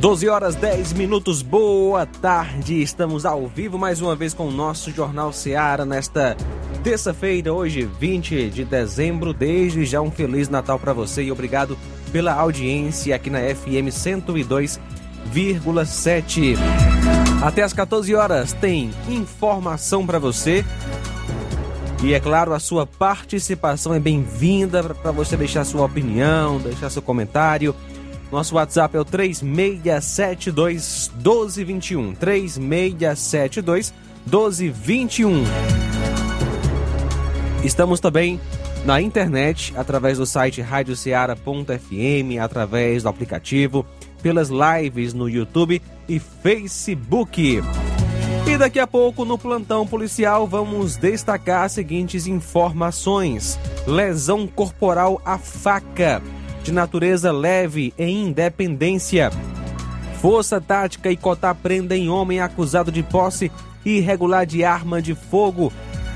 12 horas 10 minutos, boa tarde. Estamos ao vivo mais uma vez com o nosso Jornal Seara nesta terça-feira, hoje 20 de dezembro. Desde já um Feliz Natal para você e obrigado pela audiência aqui na FM 102,7. Até às 14 horas tem informação para você. E é claro, a sua participação é bem-vinda para você deixar sua opinião, deixar seu comentário nosso WhatsApp é o 3672 1221. 3672 1221. Estamos também na internet através do site radioceara.fm, através do aplicativo, pelas lives no YouTube e Facebook. E daqui a pouco no plantão policial vamos destacar as seguintes informações: lesão corporal à faca de natureza leve em Independência. Força Tática e Cotá prendem homem acusado de posse irregular de arma de fogo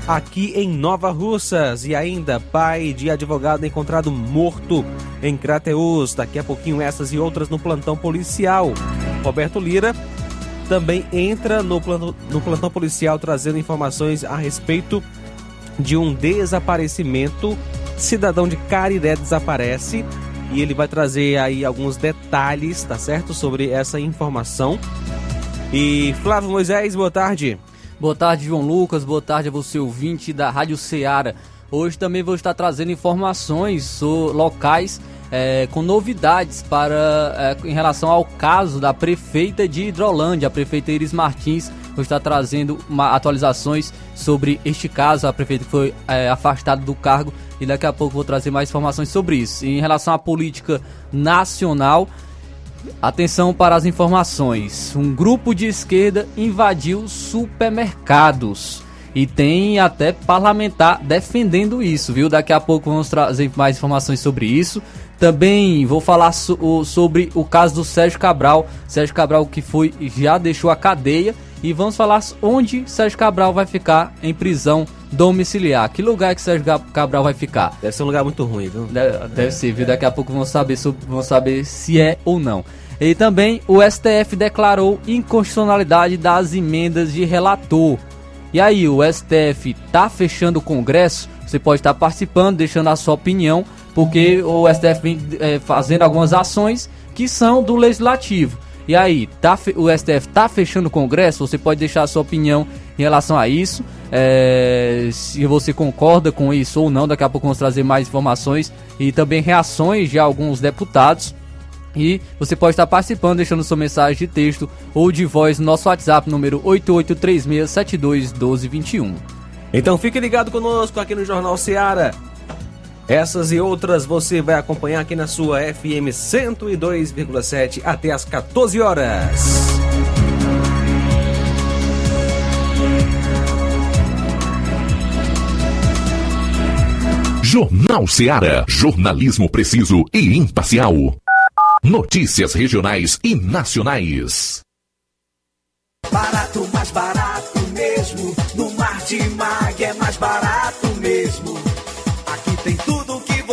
aqui em Nova Russas. E ainda, pai de advogado encontrado morto em Crateus. Daqui a pouquinho essas e outras no plantão policial. Roberto Lira também entra no plantão, no plantão policial trazendo informações a respeito de um desaparecimento. Cidadão de Cariré desaparece e ele vai trazer aí alguns detalhes, tá certo? Sobre essa informação. E Flávio Moisés, boa tarde. Boa tarde, João Lucas. Boa tarde a você, ouvinte da Rádio Ceará. Hoje também vou estar trazendo informações locais é, com novidades para é, em relação ao caso da prefeita de Hidrolândia, a prefeita Iris Martins. Vou estar trazendo uma, atualizações sobre este caso, a prefeita foi é, afastada do cargo e daqui a pouco vou trazer mais informações sobre isso. Em relação à política nacional, atenção para as informações. Um grupo de esquerda invadiu supermercados. E tem até parlamentar defendendo isso, viu? Daqui a pouco vamos trazer mais informações sobre isso. Também vou falar so sobre o caso do Sérgio Cabral. Sérgio Cabral que foi já deixou a cadeia e vamos falar onde Sérgio Cabral vai ficar em prisão domiciliar. Que lugar que Sérgio Cabral vai ficar? Deve ser um lugar muito ruim, viu? Deve, deve ser, viu? Daqui a pouco vamos saber, vamos saber se é ou não. E também o STF declarou inconstitucionalidade das emendas de relator. E aí, o STF tá fechando o Congresso? Você pode estar participando, deixando a sua opinião, porque o STF vem é, fazendo algumas ações que são do Legislativo. E aí, tá, o STF tá fechando o Congresso? Você pode deixar a sua opinião em relação a isso. É, se você concorda com isso ou não, daqui a pouco vamos trazer mais informações e também reações de alguns deputados. E você pode estar participando, deixando sua mensagem de texto ou de voz no nosso WhatsApp, número 8836721221. Então fique ligado conosco aqui no Jornal Seara. Essas e outras você vai acompanhar aqui na sua FM 102,7 até às 14 horas. Jornal Seara. Jornalismo preciso e imparcial. Notícias regionais e nacionais. Barato, mais barato mesmo. No Mar de Mag é mais barato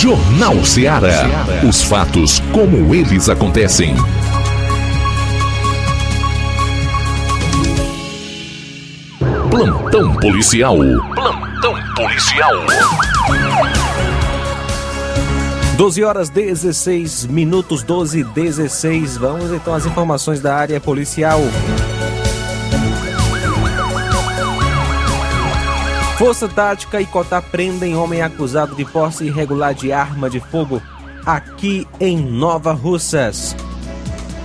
Jornal Ceará. Os fatos como eles acontecem. Plantão policial. Plantão policial. 12 horas 16 minutos, 12 e 16. Vamos então às informações da área policial. Força Tática e Cotá prendem homem acusado de posse irregular de arma de fogo aqui em Nova Russas.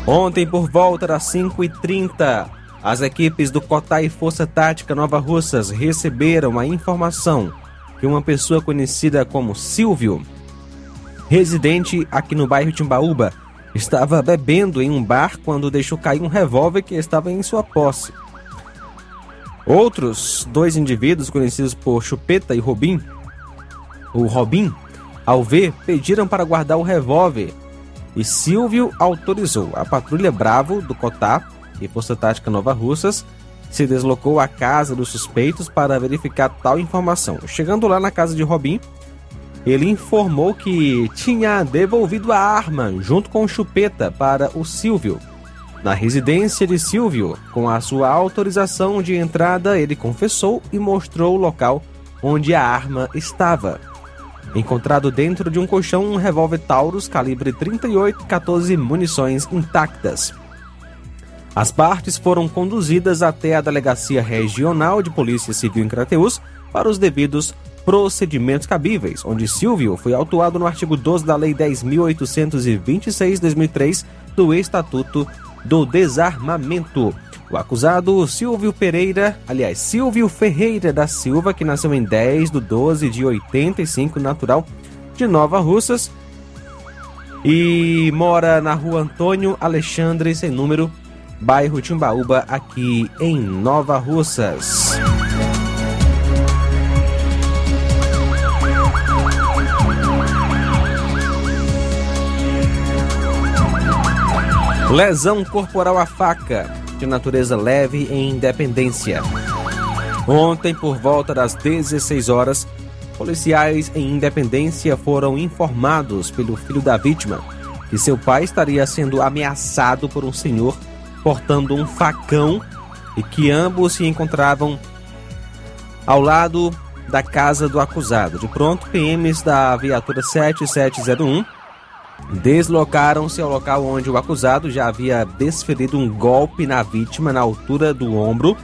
Ontem, por volta das 5h30, as equipes do Cotá e Força Tática Nova Russas receberam a informação que uma pessoa conhecida como Silvio, residente aqui no bairro Timbaúba, estava bebendo em um bar quando deixou cair um revólver que estava em sua posse. Outros dois indivíduos conhecidos por Chupeta e Robin, o Robin, ao ver, pediram para guardar o revólver e Silvio autorizou. A patrulha Bravo do Cotá e Força Tática Nova Russas se deslocou à casa dos suspeitos para verificar tal informação. Chegando lá na casa de Robin, ele informou que tinha devolvido a arma junto com o Chupeta para o Silvio. Na residência de Silvio, com a sua autorização de entrada, ele confessou e mostrou o local onde a arma estava. Encontrado dentro de um colchão um revólver Taurus calibre 38 e 14 munições intactas. As partes foram conduzidas até a Delegacia Regional de Polícia Civil em Crateús para os devidos procedimentos cabíveis, onde Silvio foi autuado no artigo 12 da Lei 10.826-2003 do Estatuto do Desarmamento. O acusado Silvio Pereira, aliás, Silvio Ferreira da Silva, que nasceu em 10 de 12 de 85, natural de Nova Russas, e mora na rua Antônio Alexandre, sem número, bairro Timbaúba, aqui em Nova Russas. Lesão corporal à faca, de natureza leve em Independência. Ontem, por volta das 16 horas, policiais em Independência foram informados pelo filho da vítima que seu pai estaria sendo ameaçado por um senhor portando um facão e que ambos se encontravam ao lado da casa do acusado. De pronto, PMs da viatura 7701 deslocaram-se ao local onde o acusado já havia desferido um golpe na vítima na altura do ombro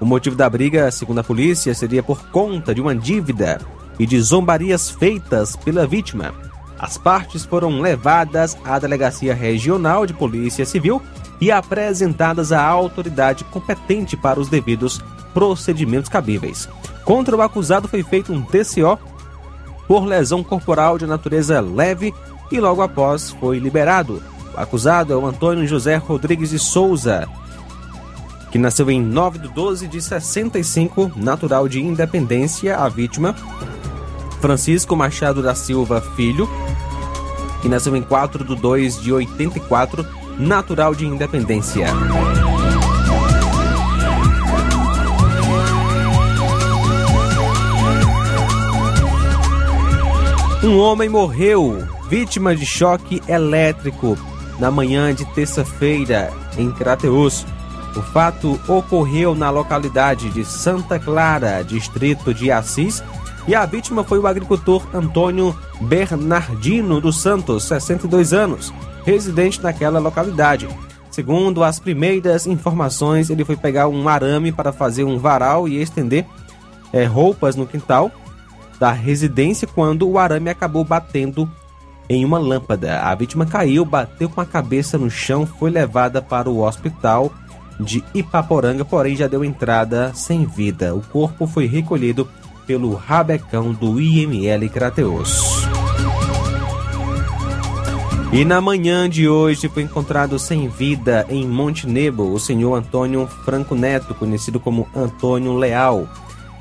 O motivo da briga, segundo a polícia, seria por conta de uma dívida e de zombarias feitas pela vítima. As partes foram levadas à Delegacia Regional de Polícia Civil e apresentadas à autoridade competente para os devidos procedimentos cabíveis. Contra o acusado foi feito um TCO por lesão corporal de natureza leve e logo após foi liberado. O acusado é o Antônio José Rodrigues de Souza, que nasceu em 9 de 12 de 65, natural de Independência, a vítima. Francisco Machado da Silva Filho, que nasceu em 4 de 2 de 84, natural de Independência. Um homem morreu vítima de choque elétrico na manhã de terça-feira em Crateus. O fato ocorreu na localidade de Santa Clara, distrito de Assis, e a vítima foi o agricultor Antônio Bernardino dos Santos, 62 anos, residente naquela localidade. Segundo as primeiras informações, ele foi pegar um arame para fazer um varal e estender é, roupas no quintal da residência quando o arame acabou batendo em uma lâmpada. A vítima caiu, bateu com a cabeça no chão, foi levada para o hospital de Ipaporanga, porém já deu entrada sem vida. O corpo foi recolhido pelo rabecão do IML Crateus. E na manhã de hoje foi encontrado sem vida em Montenegro o senhor Antônio Franco Neto, conhecido como Antônio Leal.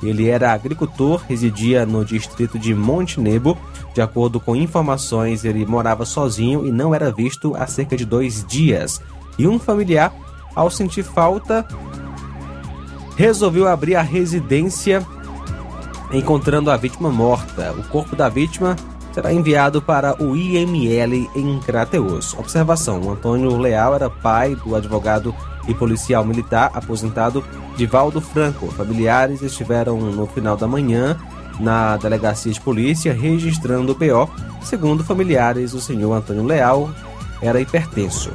Ele era agricultor, residia no distrito de Montenegro. De acordo com informações, ele morava sozinho e não era visto há cerca de dois dias. E um familiar, ao sentir falta, resolveu abrir a residência, encontrando a vítima morta. O corpo da vítima será enviado para o IML em Crateus. Observação: o Antônio Leal era pai do advogado e policial militar aposentado Divaldo Franco. Familiares estiveram no final da manhã na delegacia de polícia registrando o BO. Segundo familiares, o senhor Antônio Leal era hipertenso.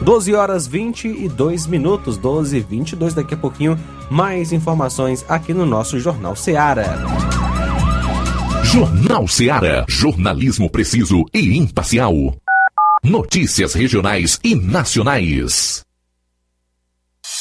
12 horas 22 minutos, 12 e 22. Daqui a pouquinho, mais informações aqui no nosso Jornal Seara. Jornal Seara. Jornalismo preciso e imparcial. Notícias regionais e nacionais.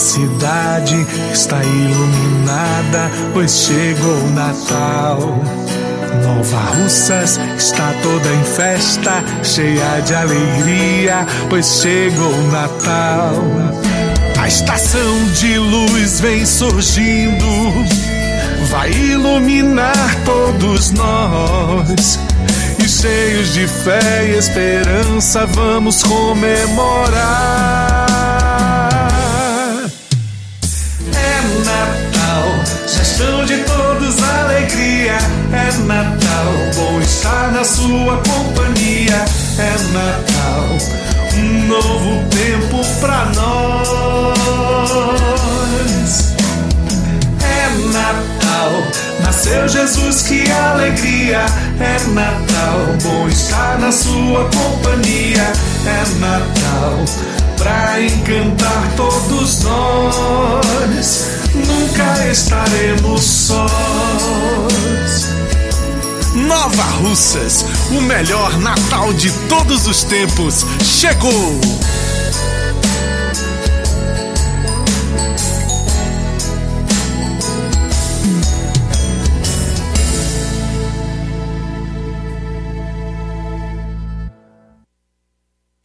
Cidade está iluminada, pois chegou o Natal. Nova Russas está toda em festa, cheia de alegria, pois chegou o Natal. A estação de luz vem surgindo, vai iluminar todos nós. E cheios de fé e esperança, vamos comemorar. Gestão de todos alegria. É Natal, bom estar na sua companhia. É Natal, um novo tempo pra nós. É Natal, nasceu Jesus, que alegria. É Natal, bom estar na sua companhia. É Natal, pra encantar todos nós. Nunca estaremos sós. Nova Russas, o melhor Natal de todos os tempos, chegou!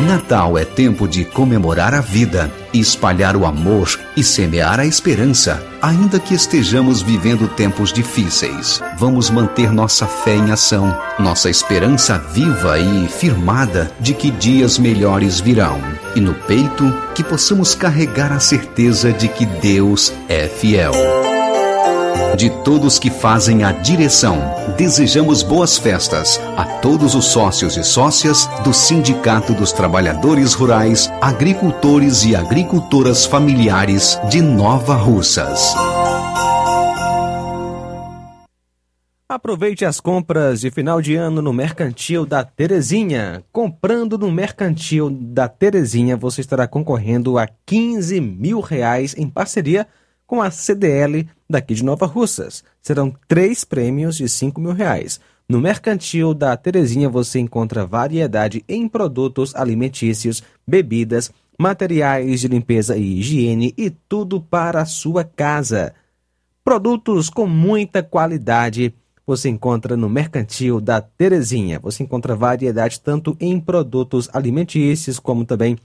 Natal é tempo de comemorar a vida, espalhar o amor e semear a esperança. Ainda que estejamos vivendo tempos difíceis, vamos manter nossa fé em ação, nossa esperança viva e firmada de que dias melhores virão. E no peito, que possamos carregar a certeza de que Deus é fiel. De todos que fazem a direção, desejamos boas festas a todos os sócios e sócias do Sindicato dos Trabalhadores Rurais, Agricultores e Agricultoras Familiares de Nova Russas. Aproveite as compras de final de ano no Mercantil da Terezinha. Comprando no Mercantil da Terezinha, você estará concorrendo a 15 mil reais em parceria com a CDL daqui de Nova Russas. Serão três prêmios de 5 mil reais. No Mercantil da Terezinha você encontra variedade em produtos alimentícios, bebidas, materiais de limpeza e higiene e tudo para a sua casa. Produtos com muita qualidade você encontra no Mercantil da Terezinha. Você encontra variedade tanto em produtos alimentícios como também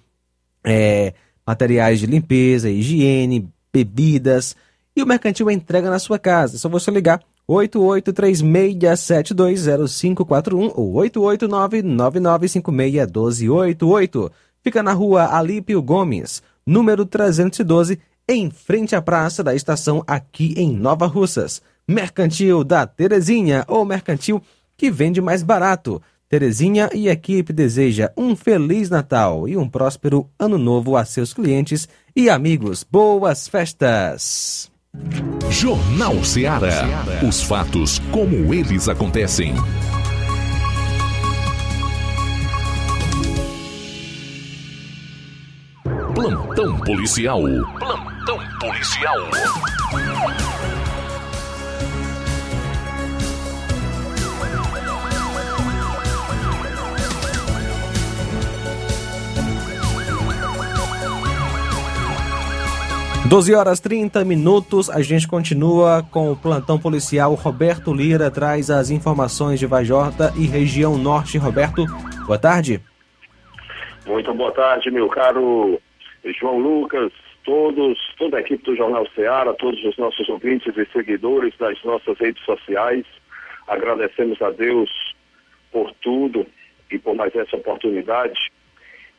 é, materiais de limpeza, higiene, bebidas e o mercantil entrega na sua casa. É só você ligar 8836720541 ou 88999561288. Fica na rua Alípio Gomes, número 312, em frente à praça da estação aqui em Nova Russas. Mercantil da Terezinha ou mercantil que vende mais barato. Terezinha e equipe deseja um feliz Natal e um próspero ano novo a seus clientes e amigos. Boas festas! Jornal Ceará. Os fatos como eles acontecem. Plantão policial. Plantão policial. 12 horas 30 minutos, a gente continua com o plantão policial. Roberto Lira traz as informações de Vajorta e região norte. Roberto, boa tarde. Muito boa tarde, meu caro João Lucas, todos, toda a equipe do Jornal Ceará, todos os nossos ouvintes e seguidores das nossas redes sociais. Agradecemos a Deus por tudo e por mais essa oportunidade.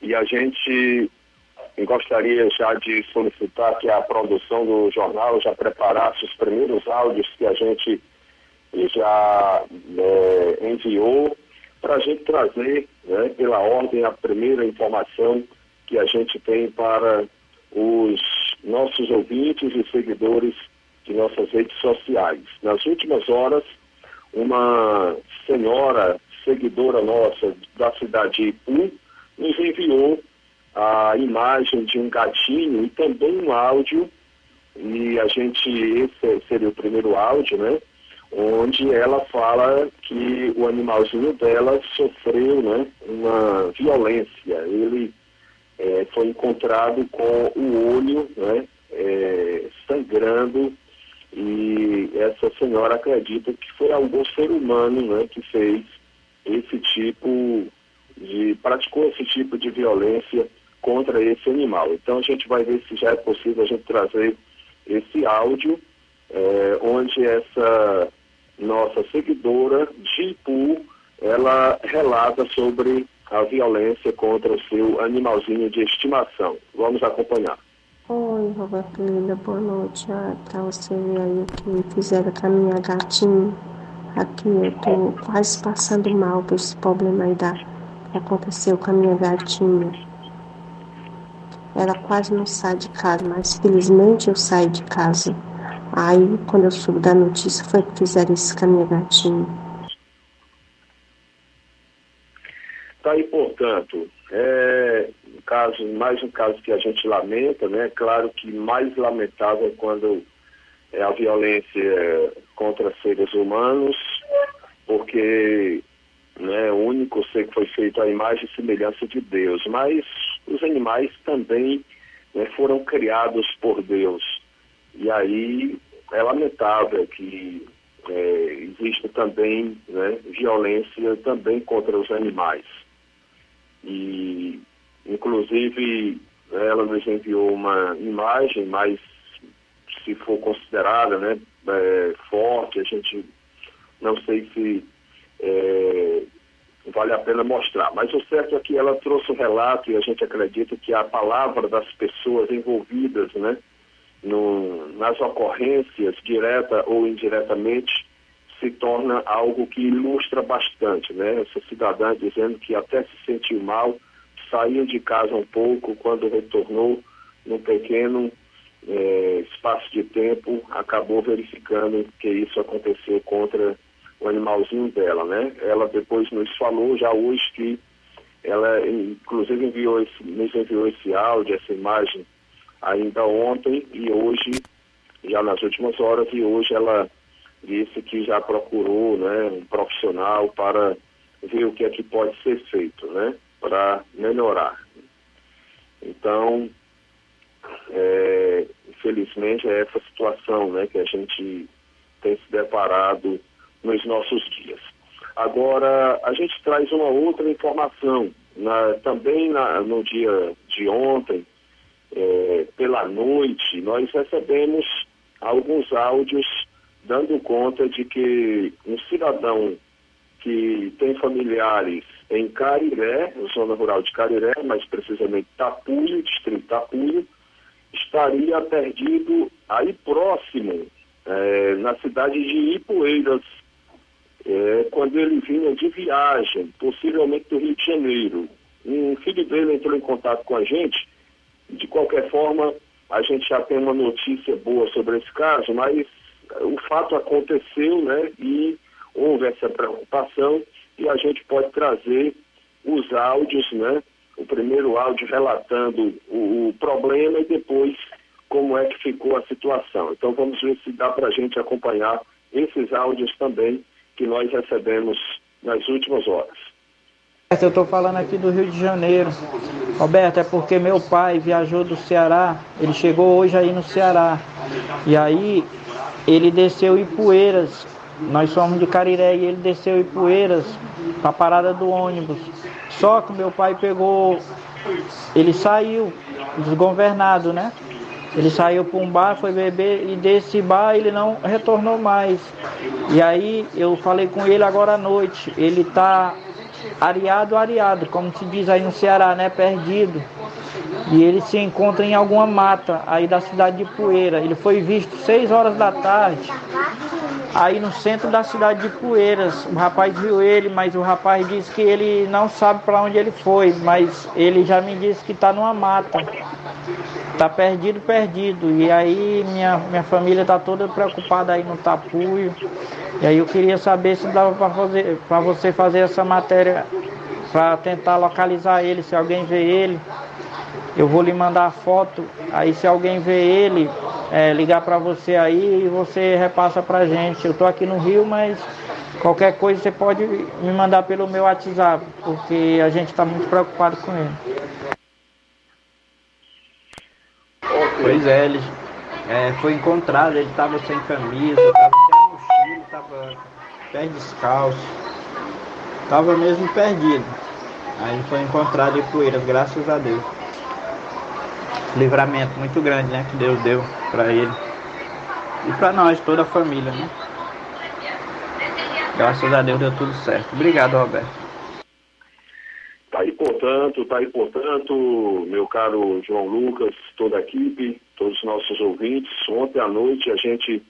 E a gente gostaria já de solicitar que a produção do jornal já preparasse os primeiros áudios que a gente já é, enviou para a gente trazer, né, pela ordem, a primeira informação que a gente tem para os nossos ouvintes e seguidores de nossas redes sociais. Nas últimas horas, uma senhora seguidora nossa da cidade de Ipu nos enviou a imagem de um gatinho e também um áudio, e a gente, esse seria o primeiro áudio, né? Onde ela fala que o animalzinho dela sofreu né, uma violência. Ele é, foi encontrado com o olho né, é, sangrando e essa senhora acredita que foi algum ser humano né, que fez esse tipo de. praticou esse tipo de violência contra esse animal. Então a gente vai ver se já é possível a gente trazer esse áudio, é, onde essa nossa seguidora de Ipu, ela relata sobre a violência contra o seu animalzinho de estimação. Vamos acompanhar. Oi, Roberto Lila, boa noite. Ah, você aí que fizeram com a minha gatinha. Aqui eu tô quase passando mal por esse problema aí da, que aconteceu com a minha gatinha. Ela quase não sai de casa, mas felizmente eu saí de casa. Aí, quando eu soube da notícia, foi que fizeram isso com a minha gatinha. Tá aí, portanto, é um caso, mais um caso que a gente lamenta, né? Claro que mais lamentável quando é a violência contra seres humanos, porque né, o único ser que foi feito à imagem e semelhança de Deus, mas os animais também né, foram criados por Deus. E aí é lamentável que é, existe também né, violência também contra os animais. E, inclusive, ela nos enviou uma imagem, mas se for considerada né, é, forte, a gente não sei se é, vale a pena mostrar. Mas o certo é que ela trouxe um relato e a gente acredita que a palavra das pessoas envolvidas né, no, nas ocorrências, direta ou indiretamente, se torna algo que ilustra bastante. Né? Essa cidadã dizendo que até se sentiu mal, saiu de casa um pouco, quando retornou num pequeno é, espaço de tempo, acabou verificando que isso aconteceu contra o animalzinho dela, né? Ela depois nos falou já hoje que ela inclusive enviou esse, nos enviou esse áudio, essa imagem ainda ontem e hoje, já nas últimas horas, e hoje ela disse que já procurou né, um profissional para ver o que é que pode ser feito, né? Para melhorar. Então, é, infelizmente é essa situação né, que a gente tem se deparado nos nossos dias. Agora, a gente traz uma outra informação. Na, também na, no dia de ontem, é, pela noite, nós recebemos alguns áudios dando conta de que um cidadão que tem familiares em Cariré, zona rural de Cariré, mais precisamente Tapuio, distrito Tapuio, estaria perdido aí próximo, é, na cidade de Ipueiras, é, quando ele vinha de viagem, possivelmente do Rio de Janeiro. Um filho dele entrou em contato com a gente, de qualquer forma, a gente já tem uma notícia boa sobre esse caso, mas o fato aconteceu, né, e houve essa preocupação, e a gente pode trazer os áudios, né, o primeiro áudio relatando o, o problema e depois como é que ficou a situação. Então vamos ver se dá para a gente acompanhar esses áudios também que nós recebemos nas últimas horas. Eu estou falando aqui do Rio de Janeiro. Roberto, é porque meu pai viajou do Ceará, ele chegou hoje aí no Ceará. E aí ele desceu em Poeiras. Nós somos de Cariré e ele desceu em Poeiras para a parada do ônibus. Só que meu pai pegou, ele saiu desgovernado, né? Ele saiu para um bar, foi beber e desse bar ele não retornou mais. E aí eu falei com ele agora à noite. Ele está areado, areado, como se diz aí no Ceará, né? Perdido. E ele se encontra em alguma mata aí da cidade de Poeira. Ele foi visto 6 horas da tarde, aí no centro da cidade de Poeiras. O rapaz viu ele, mas o rapaz disse que ele não sabe para onde ele foi, mas ele já me disse que está numa mata. Tá perdido, perdido. E aí minha, minha família tá toda preocupada aí no tapuio. E aí eu queria saber se dava para fazer para você fazer essa matéria para tentar localizar ele, se alguém vê ele. Eu vou lhe mandar a foto, aí se alguém vê ele, é, ligar para você aí e você repassa pra gente. Eu tô aqui no Rio, mas qualquer coisa você pode me mandar pelo meu WhatsApp, porque a gente está muito preocupado com ele. Pois é, ele é, foi encontrado, ele estava sem camisa, estava sem mochila, estava pé descalço, estava mesmo perdido. Aí foi encontrado em Poeiras, graças a Deus. Livramento muito grande, né, que Deus deu para ele. E para nós, toda a família, né? Graças a Deus deu tudo certo. Obrigado, Roberto. Tá aí, portanto, tá aí, portanto, meu caro João Lucas, toda a equipe, todos os nossos ouvintes. Ontem à noite a gente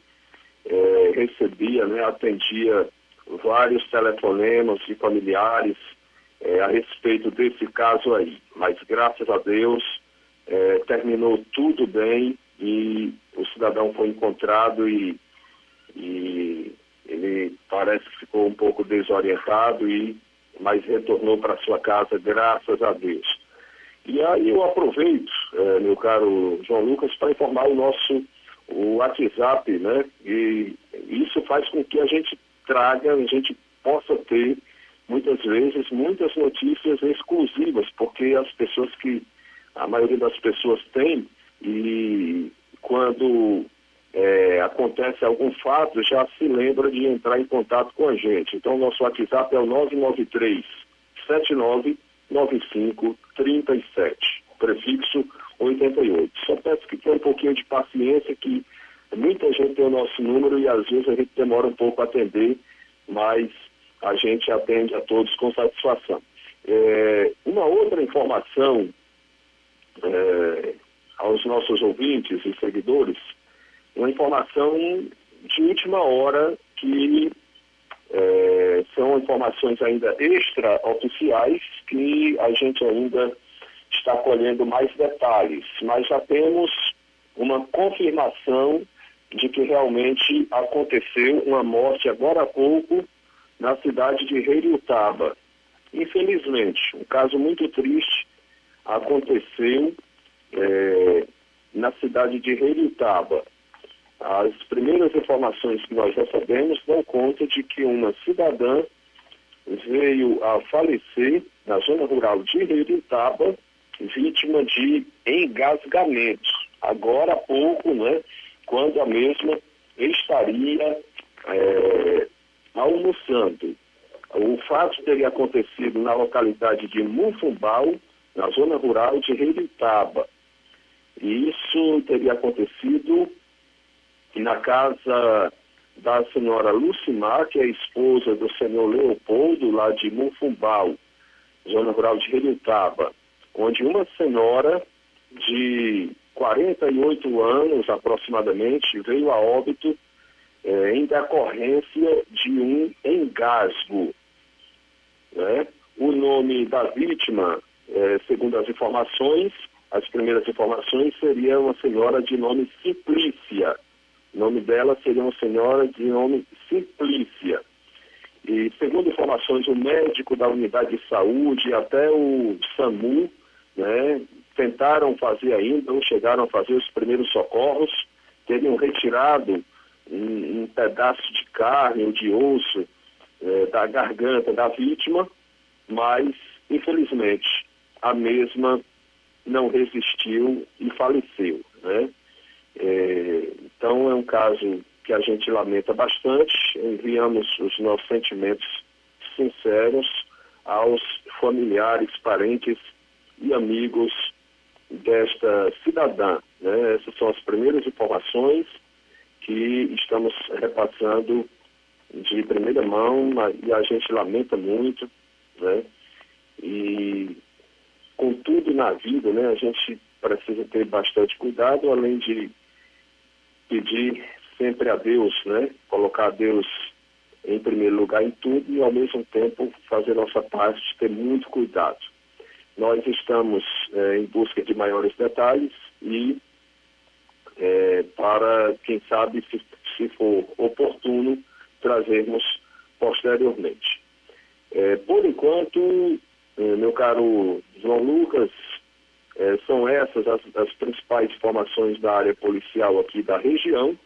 é, recebia, né, atendia vários telefonemas de familiares é, a respeito desse caso aí. Mas graças a Deus é, terminou tudo bem e o cidadão foi encontrado e, e ele parece que ficou um pouco desorientado e mas retornou para sua casa, graças a Deus. E aí eu aproveito, é, meu caro João Lucas, para informar o nosso o WhatsApp, né? E isso faz com que a gente traga, a gente possa ter muitas vezes muitas notícias exclusivas, porque as pessoas que a maioria das pessoas tem e quando é, acontece algum fato, já se lembra de entrar em contato com a gente. Então, nosso WhatsApp é o 993 7995 37, prefixo 88. Só peço que tenha um pouquinho de paciência, que muita gente tem o nosso número e às vezes a gente demora um pouco a atender, mas a gente atende a todos com satisfação. É, uma outra informação é, aos nossos ouvintes e seguidores uma informação de última hora que é, são informações ainda extraoficiais que a gente ainda está colhendo mais detalhes, mas já temos uma confirmação de que realmente aconteceu uma morte agora há pouco na cidade de Reiutaba. Infelizmente, um caso muito triste aconteceu é, na cidade de Reiutaba. As primeiras informações que nós recebemos dão conta de que uma cidadã veio a falecer na zona rural de Reiritaba, vítima de engasgamento. Agora há pouco, né, quando a mesma estaria é, almoçando. O fato teria acontecido na localidade de Mufumbal, na zona rural de Reiritaba. E isso teria acontecido na casa da senhora Lucimar, que é esposa do senhor Leopoldo, lá de Mufumbau, zona rural de Relutaba, onde uma senhora de 48 anos aproximadamente veio a óbito eh, em decorrência de um engasgo. Né? O nome da vítima, eh, segundo as informações, as primeiras informações, seria uma senhora de nome Simplícia. O nome dela seria uma senhora de nome Simplícia. E segundo informações, o médico da unidade de saúde, até o SAMU, né, tentaram fazer ainda, ou chegaram a fazer os primeiros socorros, teriam retirado um, um pedaço de carne ou de osso eh, da garganta da vítima, mas, infelizmente, a mesma não resistiu e faleceu. Né? É, então, é um caso que a gente lamenta bastante. Enviamos os nossos sentimentos sinceros aos familiares, parentes e amigos desta cidadã. Né? Essas são as primeiras informações que estamos repassando de primeira mão e a gente lamenta muito, né? E com tudo na vida, né, a gente precisa ter bastante cuidado, além de pedir sempre a Deus, né, colocar a Deus em primeiro lugar em tudo e ao mesmo tempo fazer nossa parte, ter muito cuidado. Nós estamos é, em busca de maiores detalhes e é, para, quem sabe, se, se for oportuno, trazermos posteriormente. É, por enquanto, meu caro João Lucas, é, são essas as, as, principais informações da área policial aqui da região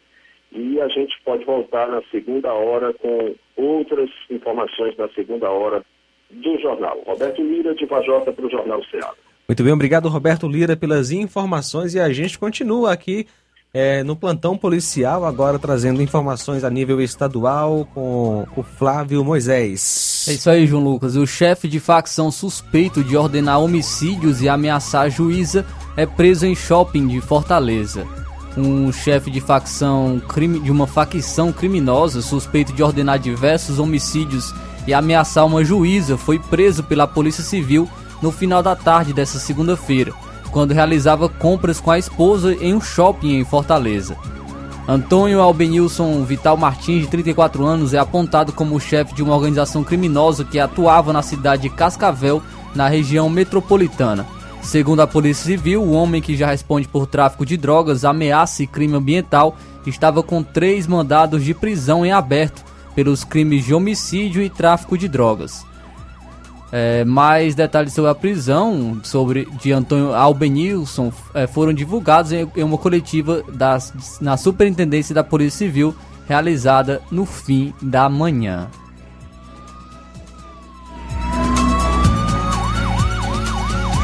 e a gente pode voltar na segunda hora com outras informações da segunda hora do jornal. Roberto Lira, de Vajota, para o Jornal Ceará. Muito bem, obrigado Roberto Lira pelas informações e a gente continua aqui é, no plantão policial, agora trazendo informações a nível estadual com o Flávio Moisés. É isso aí, João Lucas. O chefe de facção suspeito de ordenar homicídios e ameaçar juíza é preso em shopping de Fortaleza. Um chefe de facção de uma facção criminosa suspeito de ordenar diversos homicídios e ameaçar uma juíza foi preso pela Polícia Civil no final da tarde dessa segunda-feira quando realizava compras com a esposa em um shopping em Fortaleza. Antônio Albenilson Vital Martins, de 34 anos, é apontado como o chefe de uma organização criminosa que atuava na cidade de Cascavel, na região metropolitana. Segundo a Polícia Civil, o homem que já responde por tráfico de drogas, ameaça e crime ambiental estava com três mandados de prisão em aberto pelos crimes de homicídio e tráfico de drogas. É, mais detalhes sobre a prisão sobre de Antônio Albenilson é, foram divulgados em, em, uma coletiva das, na Superintendência da Polícia Civil realizada no fim da manhã.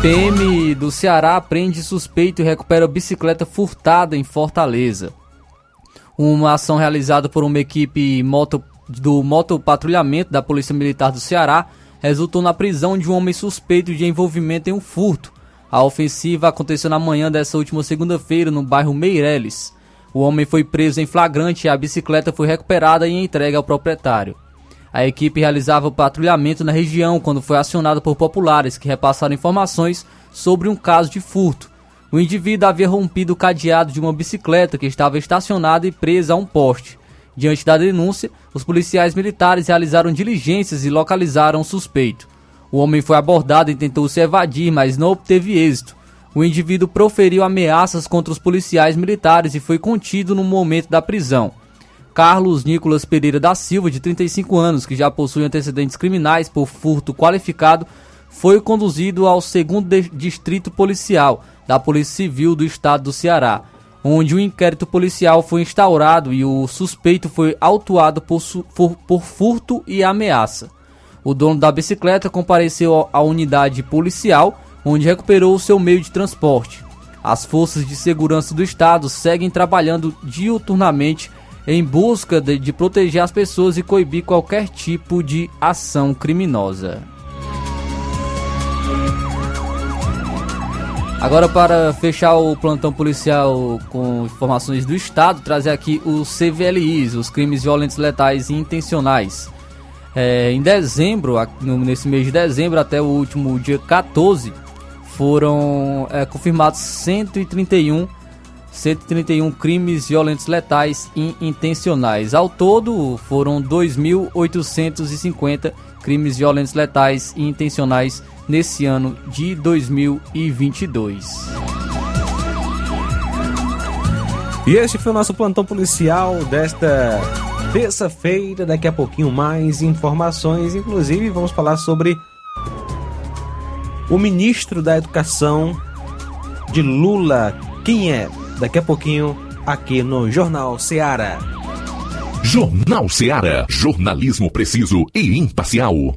PM do Ceará prende suspeito e recupera bicicleta furtada em Fortaleza. Uma ação realizada por uma equipe moto, do motopatrulhamento da Polícia Militar do Ceará resultou na prisão de um homem suspeito de envolvimento em um furto. A ofensiva aconteceu na manhã dessa última segunda-feira no bairro Meireles. O homem foi preso em flagrante e a bicicleta foi recuperada e entregue ao proprietário. A equipe realizava o patrulhamento na região quando foi acionada por populares que repassaram informações sobre um caso de furto. O indivíduo havia rompido o cadeado de uma bicicleta que estava estacionada e presa a um poste. Diante da denúncia, os policiais militares realizaram diligências e localizaram o suspeito. O homem foi abordado e tentou se evadir, mas não obteve êxito. O indivíduo proferiu ameaças contra os policiais militares e foi contido no momento da prisão. Carlos Nicolas Pereira da Silva, de 35 anos, que já possui antecedentes criminais por furto qualificado, foi conduzido ao segundo distrito policial da Polícia Civil do Estado do Ceará onde um inquérito policial foi instaurado e o suspeito foi autuado por, por, por furto e ameaça. O dono da bicicleta compareceu à unidade policial, onde recuperou o seu meio de transporte. As forças de segurança do estado seguem trabalhando diuturnamente em busca de, de proteger as pessoas e coibir qualquer tipo de ação criminosa. Agora, para fechar o plantão policial com informações do Estado, trazer aqui os CVLIs, os crimes violentos letais e intencionais. É, em dezembro, nesse mês de dezembro até o último dia 14, foram é, confirmados 131, 131 crimes violentos letais e intencionais. Ao todo, foram 2.850 crimes violentos letais e intencionais nesse ano de 2022. E este foi o nosso plantão policial desta terça-feira. Daqui a pouquinho mais informações, inclusive vamos falar sobre o ministro da Educação de Lula. Quem é? Daqui a pouquinho aqui no Jornal Ceará. Jornal Ceará, jornalismo preciso e imparcial.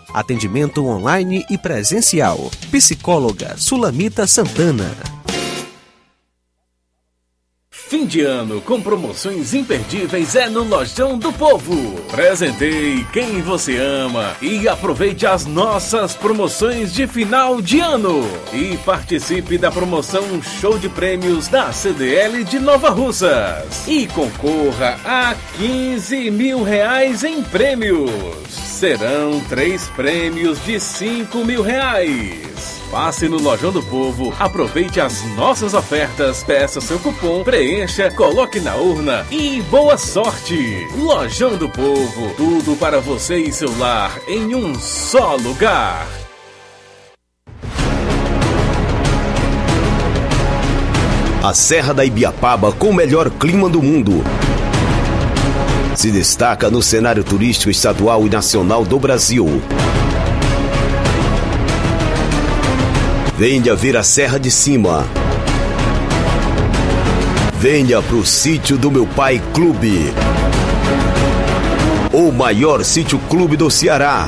Atendimento online e presencial. Psicóloga Sulamita Santana. Fim de ano com promoções imperdíveis é no Lojão do Povo. Presentei quem você ama e aproveite as nossas promoções de final de ano. E participe da promoção Show de Prêmios da CDL de Nova Russas. E concorra a 15 mil reais em prêmios. Serão três prêmios de 5 mil reais. Passe no Lojão do Povo, aproveite as nossas ofertas, peça seu cupom, preencha, coloque na urna e boa sorte! Lojão do Povo, tudo para você e seu lar em um só lugar. A Serra da Ibiapaba com o melhor clima do mundo. Se destaca no cenário turístico estadual e nacional do Brasil. Venha ver a Serra de Cima. Venha pro sítio do meu pai Clube. O maior sítio clube do Ceará.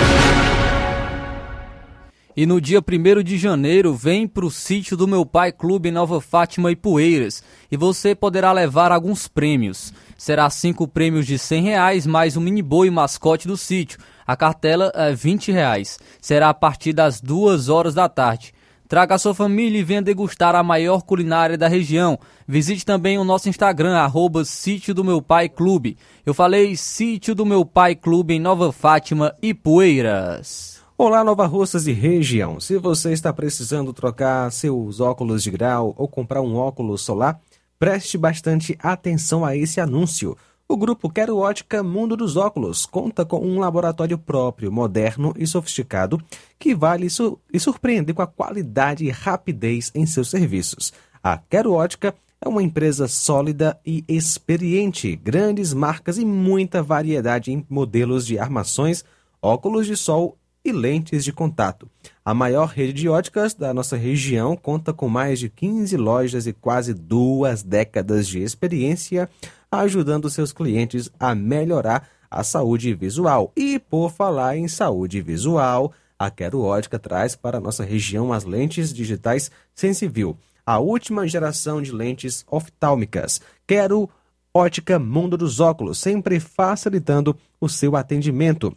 E no dia 1 de janeiro, vem para o sítio do meu pai Clube em Nova Fátima e Poeiras. E você poderá levar alguns prêmios. Será cinco prêmios de 100 reais, mais um mini boi mascote do sítio. A cartela é 20 reais. Será a partir das 2 horas da tarde. Traga a sua família e venha degustar a maior culinária da região. Visite também o nosso Instagram, arroba Sítio do Meu Pai Clube. Eu falei Sítio do Meu Pai Clube em Nova Fátima e Poeiras. Olá, Nova Russas e região. Se você está precisando trocar seus óculos de grau ou comprar um óculos solar, Preste bastante atenção a esse anúncio. O grupo Quero Ótica Mundo dos Óculos conta com um laboratório próprio, moderno e sofisticado, que vale su e surpreende com a qualidade e rapidez em seus serviços. A Quero Ótica é uma empresa sólida e experiente, grandes marcas e muita variedade em modelos de armações, óculos de sol e lentes de contato. A maior rede de óticas da nossa região conta com mais de 15 lojas e quase duas décadas de experiência, ajudando seus clientes a melhorar a saúde visual. E por falar em saúde visual, a Quero Ótica traz para a nossa região as lentes digitais Sensivil, a última geração de lentes oftálmicas. Quero Ótica Mundo dos Óculos, sempre facilitando o seu atendimento.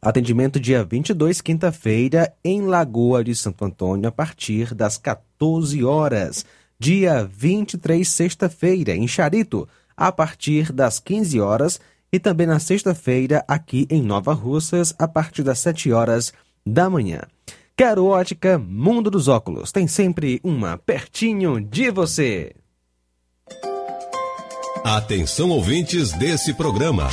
Atendimento dia 22, quinta-feira, em Lagoa de Santo Antônio, a partir das 14 horas. Dia 23, sexta-feira, em Charito, a partir das 15 horas. E também na sexta-feira, aqui em Nova Russas, a partir das 7 horas da manhã. Quero Ótica Mundo dos Óculos. Tem sempre uma pertinho de você. Atenção ouvintes desse programa.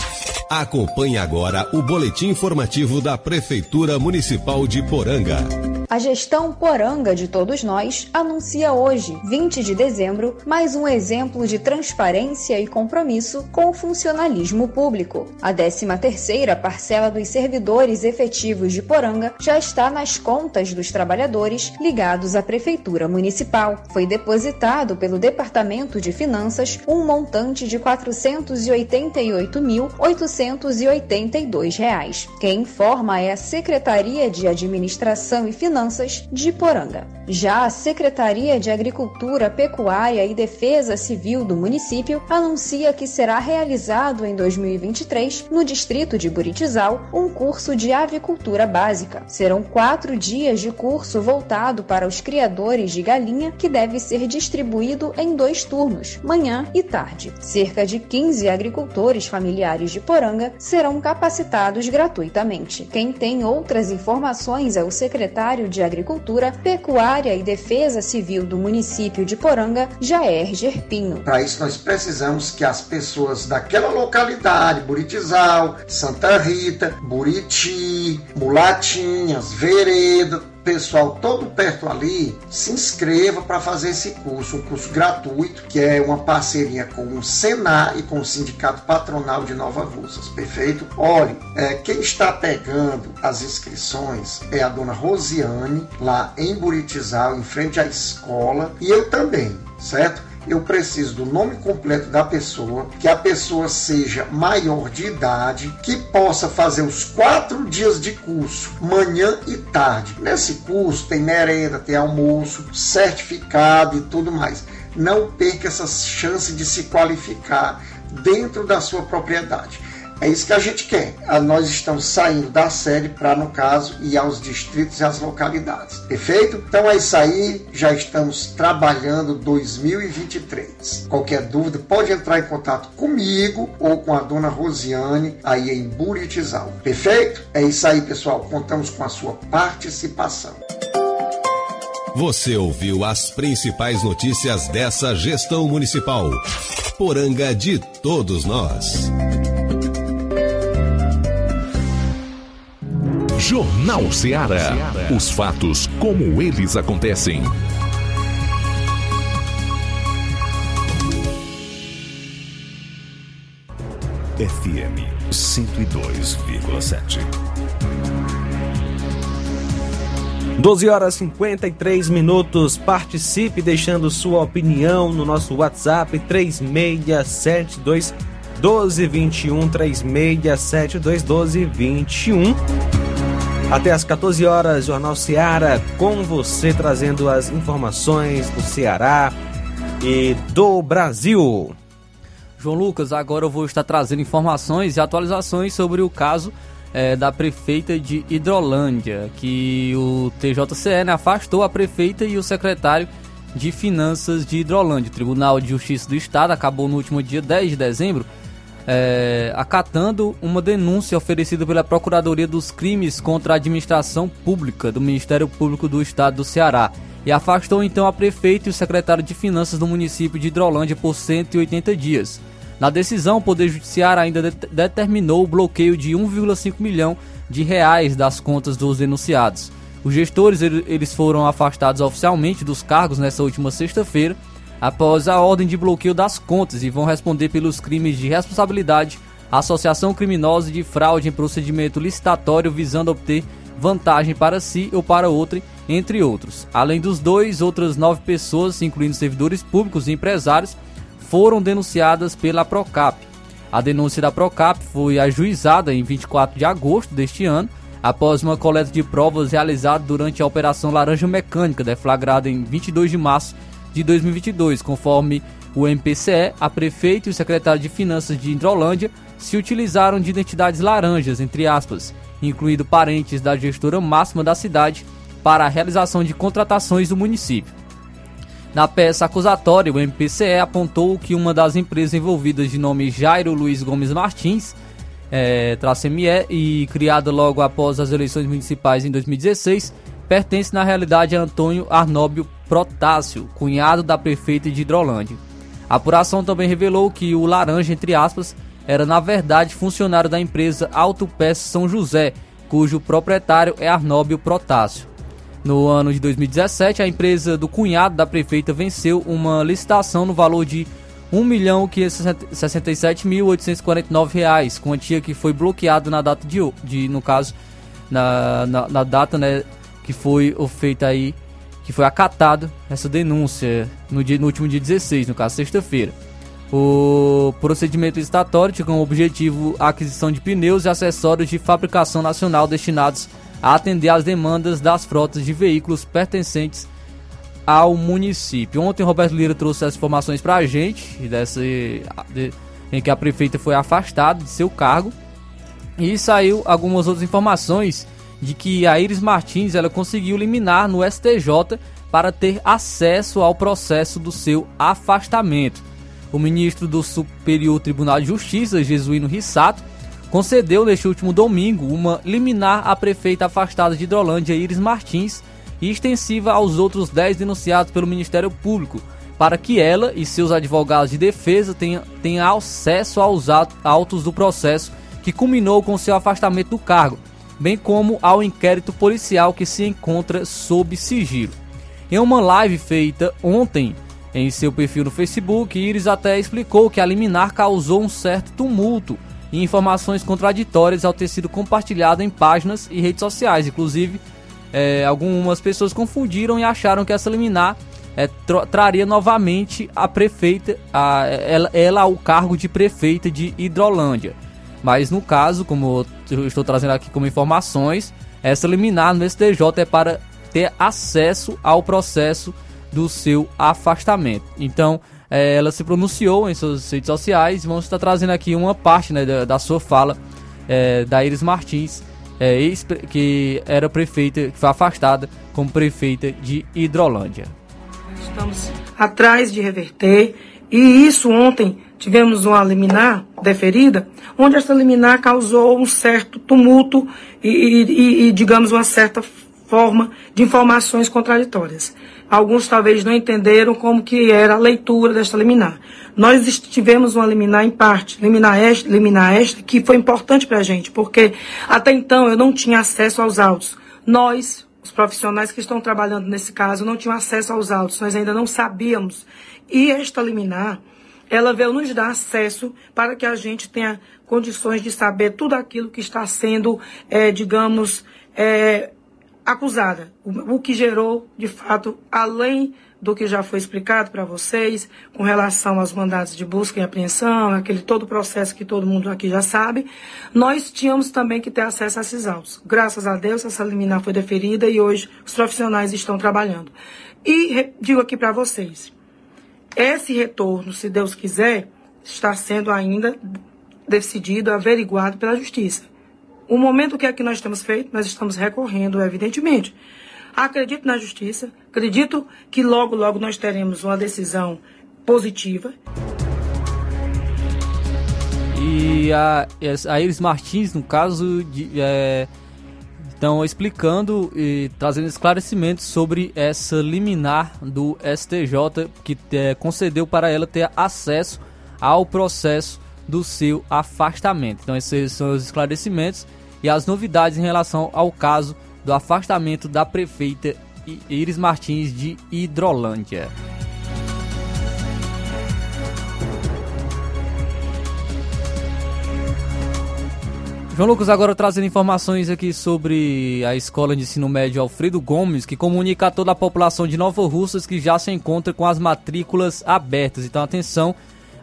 Acompanhe agora o boletim informativo da Prefeitura Municipal de Poranga. A gestão Poranga de Todos Nós anuncia hoje, 20 de dezembro, mais um exemplo de transparência e compromisso com o funcionalismo público. A 13ª parcela dos servidores efetivos de Poranga já está nas contas dos trabalhadores ligados à Prefeitura Municipal. Foi depositado pelo Departamento de Finanças um montante de R$ 488.882. Quem informa é a Secretaria de Administração e Finanças de Poranga. Já a Secretaria de Agricultura, Pecuária e Defesa Civil do município anuncia que será realizado em 2023, no distrito de Buritizal, um curso de avicultura básica. Serão quatro dias de curso voltado para os criadores de galinha, que deve ser distribuído em dois turnos, manhã e tarde. Cerca de 15 agricultores familiares de Poranga serão capacitados gratuitamente. Quem tem outras informações é o secretário de Agricultura, Pecuária e Defesa Civil do município de Poranga, Jair Gerpinho. Para isso, nós precisamos que as pessoas daquela localidade, Buritizal, Santa Rita, Buriti, Mulatinhas, Vereda, pessoal todo perto ali se inscreva para fazer esse curso, um curso gratuito, que é uma parceria com o Senar e com o Sindicato Patronal de Nova Russas, perfeito? Olhe, é, quem está pegando as inscrições é a dona Rosiane, lá em Buritizal, em frente à escola, e eu também, certo? Eu preciso do nome completo da pessoa, que a pessoa seja maior de idade, que possa fazer os quatro dias de curso, manhã e tarde. Nesse curso tem merenda, tem almoço, certificado e tudo mais. Não perca essa chance de se qualificar dentro da sua propriedade. É isso que a gente quer. Nós estamos saindo da série para, no caso, ir aos distritos e às localidades. Perfeito? Então é isso aí. Já estamos trabalhando 2023. Qualquer dúvida, pode entrar em contato comigo ou com a dona Rosiane aí em Buritizal. Perfeito? É isso aí, pessoal. Contamos com a sua participação. Você ouviu as principais notícias dessa gestão municipal. Poranga de todos nós. Jornal Ceará. Os fatos como eles acontecem. FM 102,7. 12 horas 53 minutos. Participe deixando sua opinião no nosso WhatsApp 3672 1221 3672 1221. Até às 14 horas, Jornal Ceará, com você trazendo as informações do Ceará e do Brasil. João Lucas, agora eu vou estar trazendo informações e atualizações sobre o caso é, da prefeita de Hidrolândia, que o TJCE né, afastou a prefeita e o secretário de Finanças de Hidrolândia. O Tribunal de Justiça do Estado acabou no último dia 10 de dezembro é, acatando uma denúncia oferecida pela Procuradoria dos Crimes contra a Administração Pública do Ministério Público do Estado do Ceará e afastou então a prefeita e o secretário de Finanças do município de Hidrolândia por 180 dias. Na decisão, o Poder Judiciário ainda de determinou o bloqueio de 1,5 milhão de reais das contas dos denunciados. Os gestores eles foram afastados oficialmente dos cargos nessa última sexta-feira após a ordem de bloqueio das contas e vão responder pelos crimes de responsabilidade, associação criminosa e de fraude em procedimento licitatório visando obter vantagem para si ou para outro, entre outros. Além dos dois, outras nove pessoas, incluindo servidores públicos e empresários, foram denunciadas pela Procap. A denúncia da Procap foi ajuizada em 24 de agosto deste ano, após uma coleta de provas realizada durante a Operação Laranja Mecânica, deflagrada em 22 de março de 2022, conforme o MPCE, a prefeito e o secretário de Finanças de Hidrolândia se utilizaram de identidades laranjas, entre aspas, incluindo parentes da gestora máxima da cidade, para a realização de contratações do município. Na peça acusatória, o MPCE apontou que uma das empresas envolvidas de nome Jairo Luiz Gomes Martins, é, ME, e criada logo após as eleições municipais em 2016, pertence na realidade a Antônio Arnóbio Protásio, cunhado da prefeita de Hidrolândia. A apuração também revelou que o laranja, entre aspas, era na verdade funcionário da empresa Autopeças São José, cujo proprietário é Arnóbio Protásio. No ano de 2017, a empresa do cunhado da prefeita venceu uma licitação no valor de R$ 1.567.849, quantia que foi bloqueada na data de, de no caso, na, na, na data né, que foi feita aí que foi acatado essa denúncia no, dia, no último dia 16, no caso sexta-feira. O procedimento licitatório tinha como objetivo a aquisição de pneus e acessórios de fabricação nacional destinados a atender às demandas das frotas de veículos pertencentes ao município. Ontem Roberto Lira trouxe as informações para a gente dessa, de, em que a prefeita foi afastada de seu cargo e saiu algumas outras informações de que a Iris Martins ela conseguiu liminar no STJ para ter acesso ao processo do seu afastamento. O ministro do Superior Tribunal de Justiça, Jesuíno Rissato, concedeu neste último domingo uma liminar à prefeita afastada de Hidrolândia, Iris Martins, e extensiva aos outros 10 denunciados pelo Ministério Público, para que ela e seus advogados de defesa tenham, tenham acesso aos autos do processo que culminou com seu afastamento do cargo, bem como ao inquérito policial que se encontra sob sigilo. Em uma live feita ontem em seu perfil no Facebook, Iris até explicou que a liminar causou um certo tumulto e informações contraditórias ao ter sido compartilhada em páginas e redes sociais. Inclusive, é, algumas pessoas confundiram e acharam que essa liminar é, tra traria novamente a prefeita, a, ela, ela cargo de prefeita de Hidrolândia. Mas no caso, como eu estou trazendo aqui como informações, essa liminar no STJ é para ter acesso ao processo do seu afastamento. Então, é, ela se pronunciou em suas redes sociais. Vamos estar trazendo aqui uma parte né, da, da, sua fala é, da Iris Martins, é, que era prefeita, que foi afastada como prefeita de Hidrolândia. Estamos atrás de reverter, e isso ontem tivemos uma liminar deferida, onde essa liminar causou um certo tumulto e, e, e, digamos, uma certa forma de informações contraditórias. Alguns talvez não entenderam como que era a leitura desta liminar. Nós tivemos uma liminar em parte, liminar esta, liminar esta que foi importante para a gente, porque até então eu não tinha acesso aos autos. Nós, os profissionais que estão trabalhando nesse caso, não tinham acesso aos autos, nós ainda não sabíamos. E esta liminar, ela veio nos dar acesso para que a gente tenha condições de saber tudo aquilo que está sendo, é, digamos, é, acusada. O, o que gerou, de fato, além do que já foi explicado para vocês, com relação aos mandados de busca e apreensão, aquele todo o processo que todo mundo aqui já sabe, nós tínhamos também que ter acesso a esses autos. Graças a Deus, essa liminar foi deferida e hoje os profissionais estão trabalhando. E digo aqui para vocês, esse retorno, se Deus quiser, está sendo ainda decidido, averiguado pela Justiça. O momento que é que nós temos feito, nós estamos recorrendo, evidentemente. Acredito na Justiça, acredito que logo, logo nós teremos uma decisão positiva. E a, a Iris Martins, no caso, de, é, estão explicando e trazendo esclarecimentos sobre essa liminar do STJ que é, concedeu para ela ter acesso ao processo do seu afastamento. Então, esses são os esclarecimentos e as novidades em relação ao caso do afastamento da prefeita Iris Martins de Hidrolândia. João Lucas agora trazendo informações aqui sobre a Escola de Ensino Médio Alfredo Gomes, que comunica a toda a população de Nova Russas que já se encontra com as matrículas abertas. Então atenção,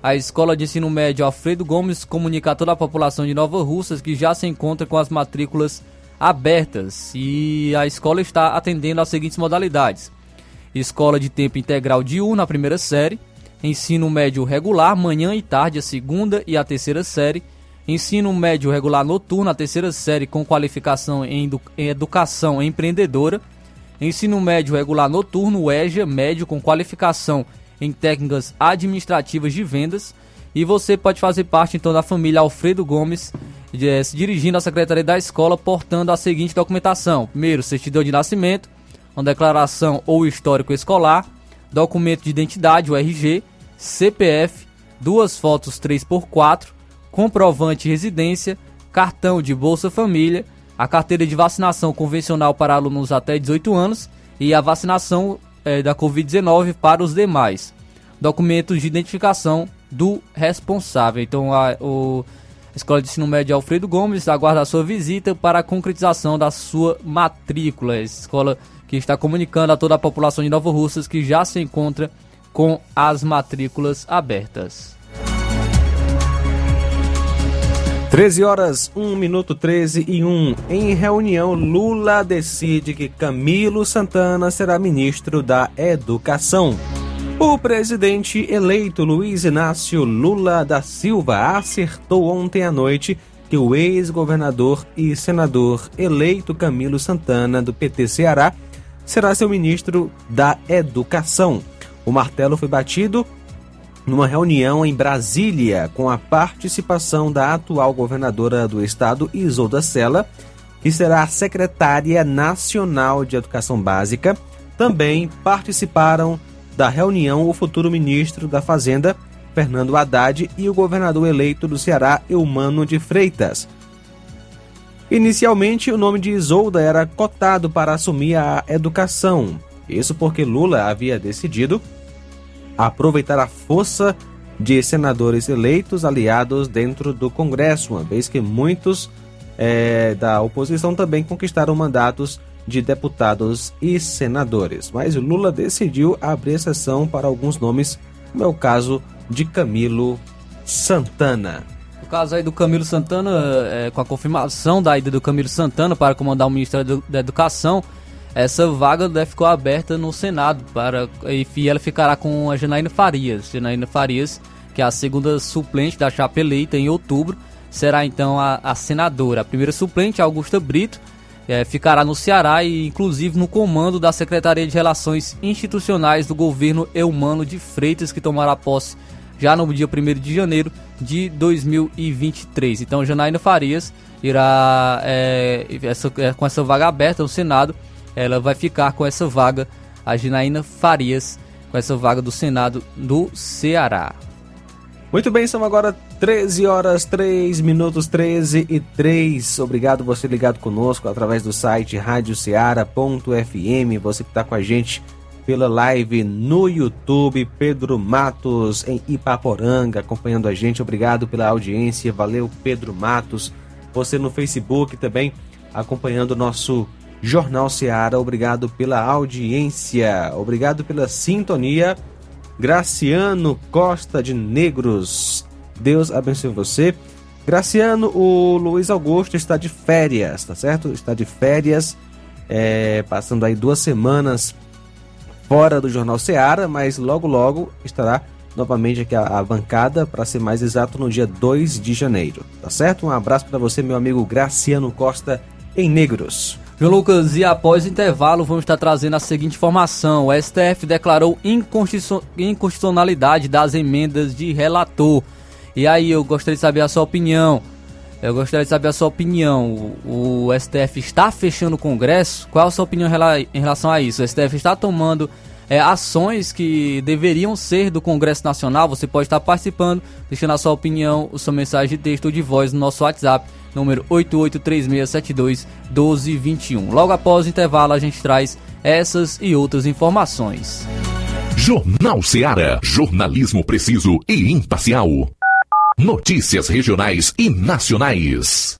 a Escola de Ensino Médio Alfredo Gomes comunica a toda a população de Nova Russas que já se encontra com as matrículas abertas. E a escola está atendendo às seguintes modalidades: Escola de tempo integral diurno, na primeira série, ensino médio regular, manhã e tarde, a segunda e a terceira série Ensino médio regular noturno, a terceira série com qualificação em, edu em educação empreendedora. Ensino médio regular noturno, EJA, médio com qualificação em técnicas administrativas de vendas. E você pode fazer parte então da família Alfredo Gomes, eh, se dirigindo à secretaria da escola, portando a seguinte documentação: primeiro, certidão de nascimento, uma declaração ou histórico escolar, documento de identidade, o RG, CPF, duas fotos 3x4, comprovante residência, cartão de Bolsa Família, a carteira de vacinação convencional para alunos até 18 anos e a vacinação é, da Covid-19 para os demais. Documentos de identificação do responsável. Então, a, o, a Escola de Ensino Médio Alfredo Gomes aguarda a sua visita para a concretização da sua matrícula. Essa escola que está comunicando a toda a população de Nova Russas que já se encontra com as matrículas abertas. 13 horas, 1 minuto 13 e 1. Em reunião, Lula decide que Camilo Santana será ministro da Educação. O presidente eleito Luiz Inácio Lula da Silva acertou ontem à noite que o ex-governador e senador eleito Camilo Santana, do PT Ceará, será seu ministro da Educação. O martelo foi batido numa reunião em Brasília com a participação da atual governadora do estado, Isolda Sela, que será a secretária nacional de Educação Básica. Também participaram da reunião o futuro ministro da Fazenda, Fernando Haddad, e o governador eleito do Ceará, Eumano de Freitas. Inicialmente, o nome de Isolda era cotado para assumir a educação. Isso porque Lula havia decidido aproveitar a força de senadores eleitos aliados dentro do Congresso, uma vez que muitos é, da oposição também conquistaram mandatos de deputados e senadores. Mas Lula decidiu abrir exceção para alguns nomes, como é o caso de Camilo Santana. O caso aí do Camilo Santana, é, com a confirmação da ida do Camilo Santana para comandar o Ministério da Educação, essa vaga ficou aberta no Senado para e ela ficará com a Janaína Farias. Janaína Farias, que é a segunda suplente da chapa eleita em outubro, será então a, a senadora. A primeira suplente, Augusta Brito, é, ficará no Ceará e inclusive no comando da Secretaria de Relações Institucionais do governo Eumano de Freitas, que tomará posse já no dia 1 de janeiro de 2023. Então, Janaína Farias irá é, essa, é, com essa vaga aberta no Senado ela vai ficar com essa vaga, a Ginaína Farias, com essa vaga do Senado do Ceará. Muito bem, são agora 13 horas 3 minutos 13 e 3. Obrigado você ligado conosco através do site radioceara.fm. Você que está com a gente pela live no YouTube, Pedro Matos em Ipaporanga, acompanhando a gente. Obrigado pela audiência. Valeu, Pedro Matos. Você no Facebook também acompanhando o nosso Jornal Seara. Obrigado pela audiência, obrigado pela sintonia. Graciano Costa de Negros, Deus abençoe você. Graciano, o Luiz Augusto está de férias, tá certo? Está de férias, é, passando aí duas semanas fora do Jornal Seara, mas logo logo estará novamente aqui a, a bancada, para ser mais exato, no dia 2 de janeiro, tá certo? Um abraço para você, meu amigo Graciano Costa em Negros. João Lucas, e após o intervalo, vamos estar trazendo a seguinte informação: o STF declarou inconstitucionalidade das emendas de relator. E aí, eu gostaria de saber a sua opinião. Eu gostaria de saber a sua opinião. O, o STF está fechando o Congresso? Qual a sua opinião em relação a isso? O STF está tomando é, ações que deveriam ser do Congresso Nacional? Você pode estar participando, deixando a sua opinião, sua mensagem de texto ou de voz no nosso WhatsApp, número 8836721221. Logo após o intervalo, a gente traz essas e outras informações. Jornal Seara. Jornalismo preciso e imparcial. Notícias regionais e nacionais.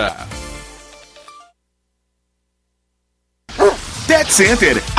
Pet Center,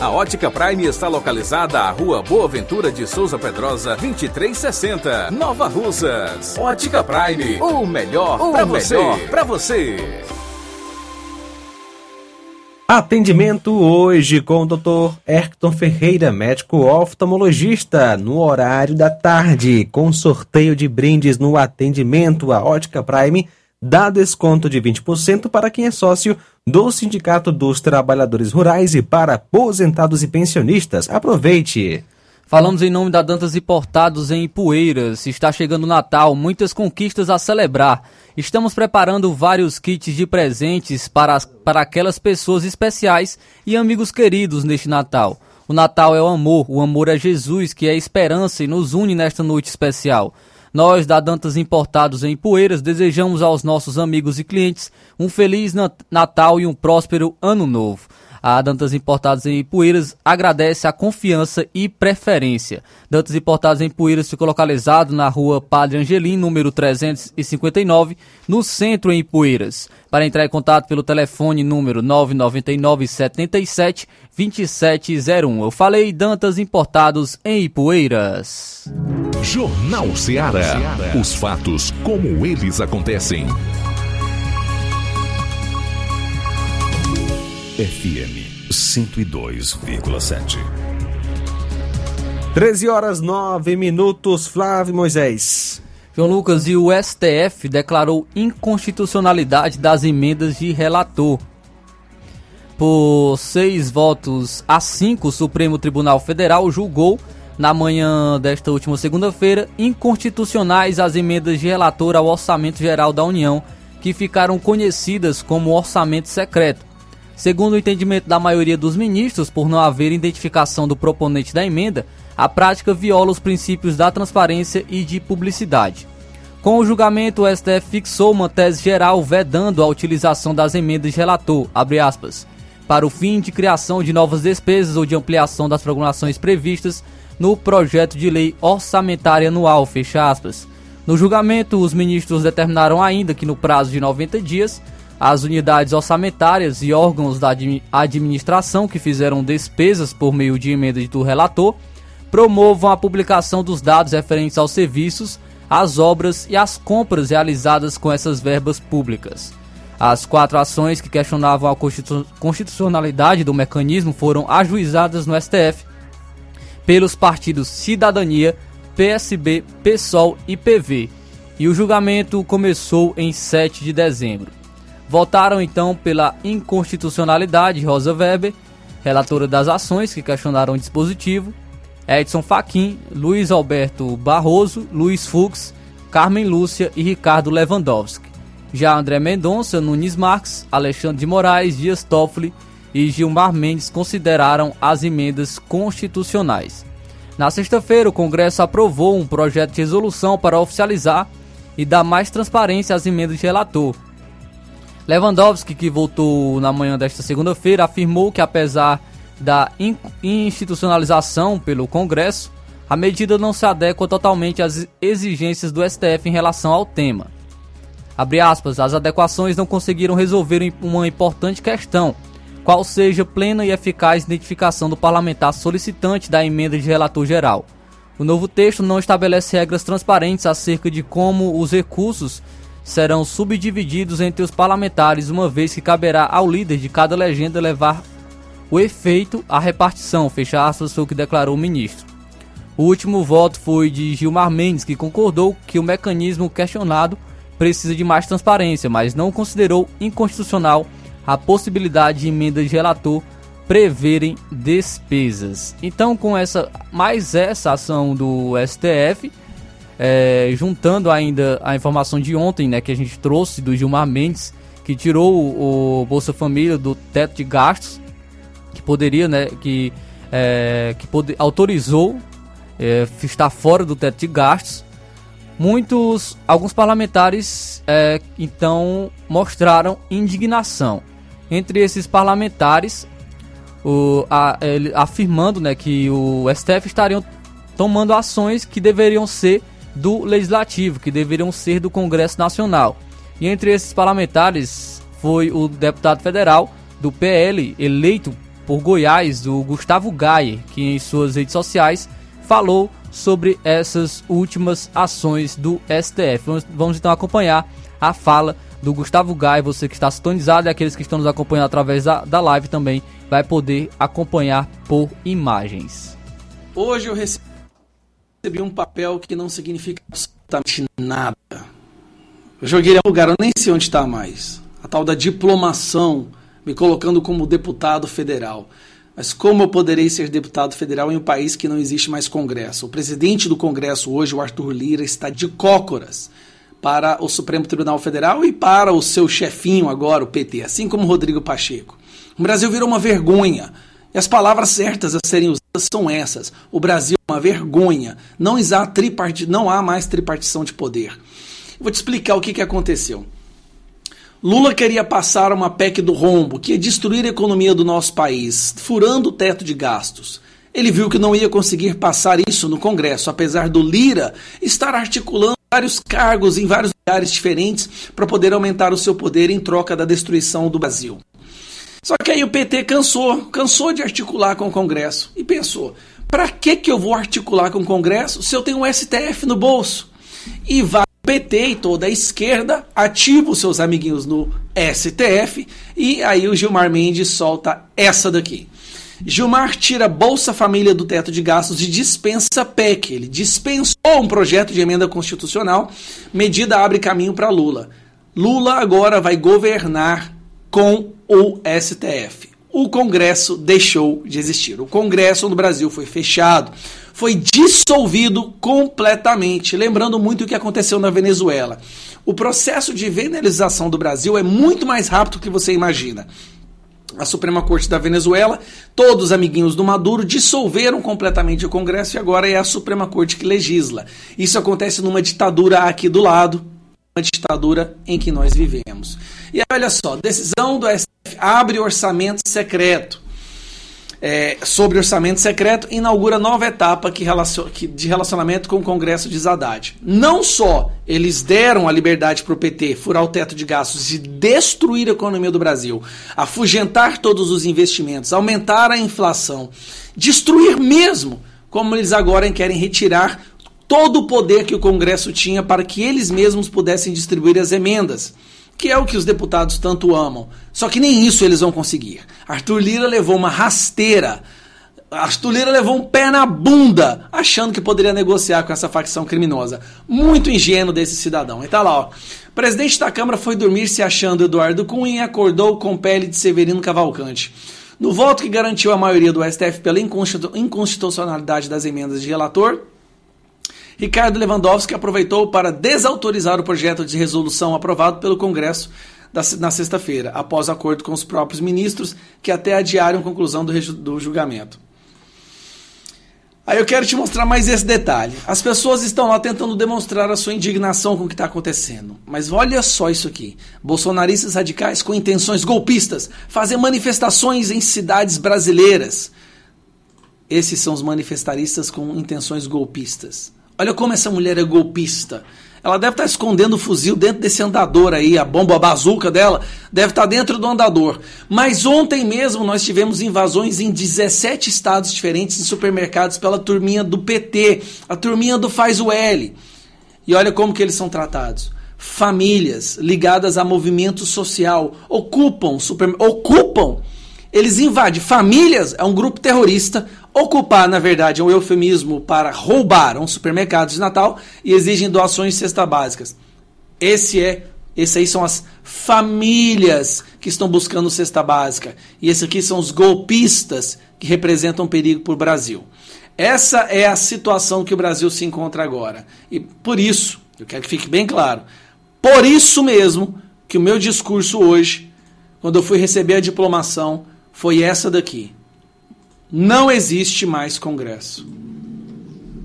A Ótica Prime está localizada à Rua Boa Ventura de Souza Pedrosa, 2360, Nova Russas. Ótica Prime, o melhor para você. Pra você. Atendimento hoje com o Dr. Erkton Ferreira, médico oftalmologista, no horário da tarde, com sorteio de brindes no atendimento. A Ótica Prime dá desconto de 20% para quem é sócio do Sindicato dos Trabalhadores Rurais e para aposentados e pensionistas. Aproveite! Falamos em nome da Dantas Importados em Ipueiras. Está chegando o Natal, muitas conquistas a celebrar. Estamos preparando vários kits de presentes para, as, para aquelas pessoas especiais e amigos queridos neste Natal. O Natal é o amor, o amor é Jesus, que é esperança e nos une nesta noite especial. Nós, da Dantas Importados em Poeiras, desejamos aos nossos amigos e clientes um feliz Natal e um próspero Ano Novo. A Dantas Importados em Ipueiras agradece a confiança e preferência. Dantas Importados em Ipueiras ficou localizado na rua Padre Angelim, número 359, no centro em Ipueiras. Para entrar em contato pelo telefone número 999 77 2701. Eu falei Dantas Importados em Ipueiras. Jornal Ceará. Os fatos como eles acontecem. FM 102,7. 13 horas 9 minutos, Flávio Moisés. João Lucas e o STF declarou inconstitucionalidade das emendas de relator. Por seis votos a cinco, o Supremo Tribunal Federal julgou, na manhã desta última segunda-feira, inconstitucionais as emendas de relator ao Orçamento Geral da União, que ficaram conhecidas como orçamento secreto. Segundo o entendimento da maioria dos ministros, por não haver identificação do proponente da emenda, a prática viola os princípios da transparência e de publicidade. Com o julgamento, o STF fixou uma tese geral vedando a utilização das emendas de relator, aspas, para o fim de criação de novas despesas ou de ampliação das programações previstas no projeto de lei orçamentária anual. No julgamento, os ministros determinaram ainda que no prazo de 90 dias, as unidades orçamentárias e órgãos da administração que fizeram despesas por meio de emenda do relator promovam a publicação dos dados referentes aos serviços, às obras e às compras realizadas com essas verbas públicas. As quatro ações que questionavam a constitucionalidade do mecanismo foram ajuizadas no STF pelos partidos Cidadania, PSB, PSOL e PV, e o julgamento começou em 7 de dezembro. Votaram então pela inconstitucionalidade Rosa Weber, relatora das ações que questionaram o dispositivo, Edson Fachin, Luiz Alberto Barroso, Luiz Fux, Carmen Lúcia e Ricardo Lewandowski. Já André Mendonça, Nunes Marques, Alexandre de Moraes, Dias Toffoli e Gilmar Mendes consideraram as emendas constitucionais. Na sexta-feira, o Congresso aprovou um projeto de resolução para oficializar e dar mais transparência às emendas de relator. Lewandowski, que voltou na manhã desta segunda-feira, afirmou que apesar da institucionalização pelo Congresso, a medida não se adequa totalmente às exigências do STF em relação ao tema. Aspas, as adequações não conseguiram resolver uma importante questão, qual seja plena e eficaz identificação do parlamentar solicitante da emenda de relator geral. O novo texto não estabelece regras transparentes acerca de como os recursos serão subdivididos entre os parlamentares, uma vez que caberá ao líder de cada legenda levar o efeito à repartição, fecha aspas, foi o que declarou o ministro. O último voto foi de Gilmar Mendes, que concordou que o mecanismo questionado precisa de mais transparência, mas não considerou inconstitucional a possibilidade de emendas de relator preverem despesas. Então, com essa mais essa ação do STF, é, juntando ainda a informação de ontem, né, que a gente trouxe do Gilmar Mendes, que tirou o, o Bolsa Família do teto de gastos que poderia, né, que, é, que pode, autorizou é, estar fora do teto de gastos. Muitos, alguns parlamentares, é, então, mostraram indignação. Entre esses parlamentares, o, a, afirmando né, que o STF estariam tomando ações que deveriam ser do Legislativo, que deveriam ser do Congresso Nacional. E entre esses parlamentares foi o deputado federal do PL, eleito por Goiás, o Gustavo Gaia, que em suas redes sociais falou sobre essas últimas ações do STF. Vamos, vamos então acompanhar a fala do Gustavo Gaia, você que está sintonizado e aqueles que estão nos acompanhando através da, da live também vai poder acompanhar por imagens. Hoje eu recebi um papel que não significa absolutamente nada. Eu joguei a lugar, eu nem sei onde está mais. A tal da diplomação me colocando como deputado federal. Mas como eu poderei ser deputado federal em um país que não existe mais Congresso? O presidente do Congresso hoje, o Arthur Lira, está de cócoras para o Supremo Tribunal Federal e para o seu chefinho agora, o PT, assim como Rodrigo Pacheco. O Brasil virou uma vergonha. E as palavras certas a serem usadas são essas. O Brasil é uma vergonha. Não há, tripart... não há mais tripartição de poder. vou te explicar o que, que aconteceu. Lula queria passar uma PEC do rombo, que ia destruir a economia do nosso país, furando o teto de gastos. Ele viu que não ia conseguir passar isso no Congresso, apesar do Lira estar articulando vários cargos em vários lugares diferentes para poder aumentar o seu poder em troca da destruição do Brasil. Só que aí o PT cansou, cansou de articular com o Congresso e pensou: para que que eu vou articular com o Congresso se eu tenho um STF no bolso? E vai o PT e toda a esquerda ativa os seus amiguinhos no STF e aí o Gilmar Mendes solta essa daqui. Gilmar tira Bolsa Família do teto de gastos e dispensa PEC. Ele dispensou um projeto de emenda constitucional. Medida abre caminho para Lula. Lula agora vai governar com o STF. O Congresso deixou de existir. O Congresso no Brasil foi fechado, foi dissolvido completamente. Lembrando muito o que aconteceu na Venezuela. O processo de venelização do Brasil é muito mais rápido do que você imagina a Suprema Corte da Venezuela, todos os amiguinhos do Maduro dissolveram completamente o Congresso e agora é a Suprema Corte que legisla. Isso acontece numa ditadura aqui do lado, ditadura em que nós vivemos. E olha só, decisão do STF abre orçamento secreto é, sobre orçamento secreto inaugura nova etapa que relacion, que, de relacionamento com o Congresso de Haddad. Não só eles deram a liberdade para o PT furar o teto de gastos e destruir a economia do Brasil, afugentar todos os investimentos, aumentar a inflação, destruir mesmo, como eles agora querem retirar todo o poder que o Congresso tinha para que eles mesmos pudessem distribuir as emendas que é o que os deputados tanto amam. Só que nem isso eles vão conseguir. Arthur Lira levou uma rasteira. Arthur Lira levou um pé na bunda, achando que poderia negociar com essa facção criminosa. Muito ingênuo desse cidadão. E tá lá, ó. Presidente da Câmara foi dormir se achando Eduardo Cunha e acordou com pele de Severino Cavalcante. No voto que garantiu a maioria do STF pela inconstitucionalidade das emendas de relator, Ricardo Lewandowski aproveitou para desautorizar o projeto de resolução aprovado pelo Congresso na sexta-feira, após acordo com os próprios ministros, que até adiaram conclusão do julgamento. Aí eu quero te mostrar mais esse detalhe. As pessoas estão lá tentando demonstrar a sua indignação com o que está acontecendo. Mas olha só isso aqui. Bolsonaristas radicais com intenções golpistas fazem manifestações em cidades brasileiras. Esses são os manifestaristas com intenções golpistas. Olha como essa mulher é golpista. Ela deve estar escondendo o fuzil dentro desse andador aí, a bomba a bazuca dela deve estar dentro do andador. Mas ontem mesmo nós tivemos invasões em 17 estados diferentes em supermercados pela turminha do PT, a turminha do Faz o L. E olha como que eles são tratados. Famílias ligadas a movimento social ocupam, super, ocupam eles invadem famílias, é um grupo terrorista. Ocupar, na verdade, é um eufemismo para roubar um supermercado de Natal e exigem doações de cestas básicas. Esse é, esse aí são as famílias que estão buscando cesta básica. E esses aqui são os golpistas que representam perigo para o Brasil. Essa é a situação que o Brasil se encontra agora. E por isso, eu quero que fique bem claro, por isso mesmo que o meu discurso hoje, quando eu fui receber a diplomação, foi essa daqui. Não existe mais Congresso.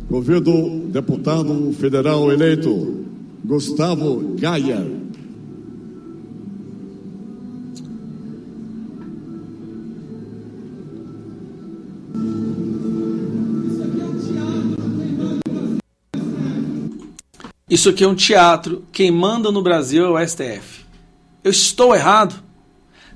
Convido o deputado federal eleito Gustavo Gaia. Isso aqui é um teatro. Quem manda no Brasil é o STF. Eu estou errado?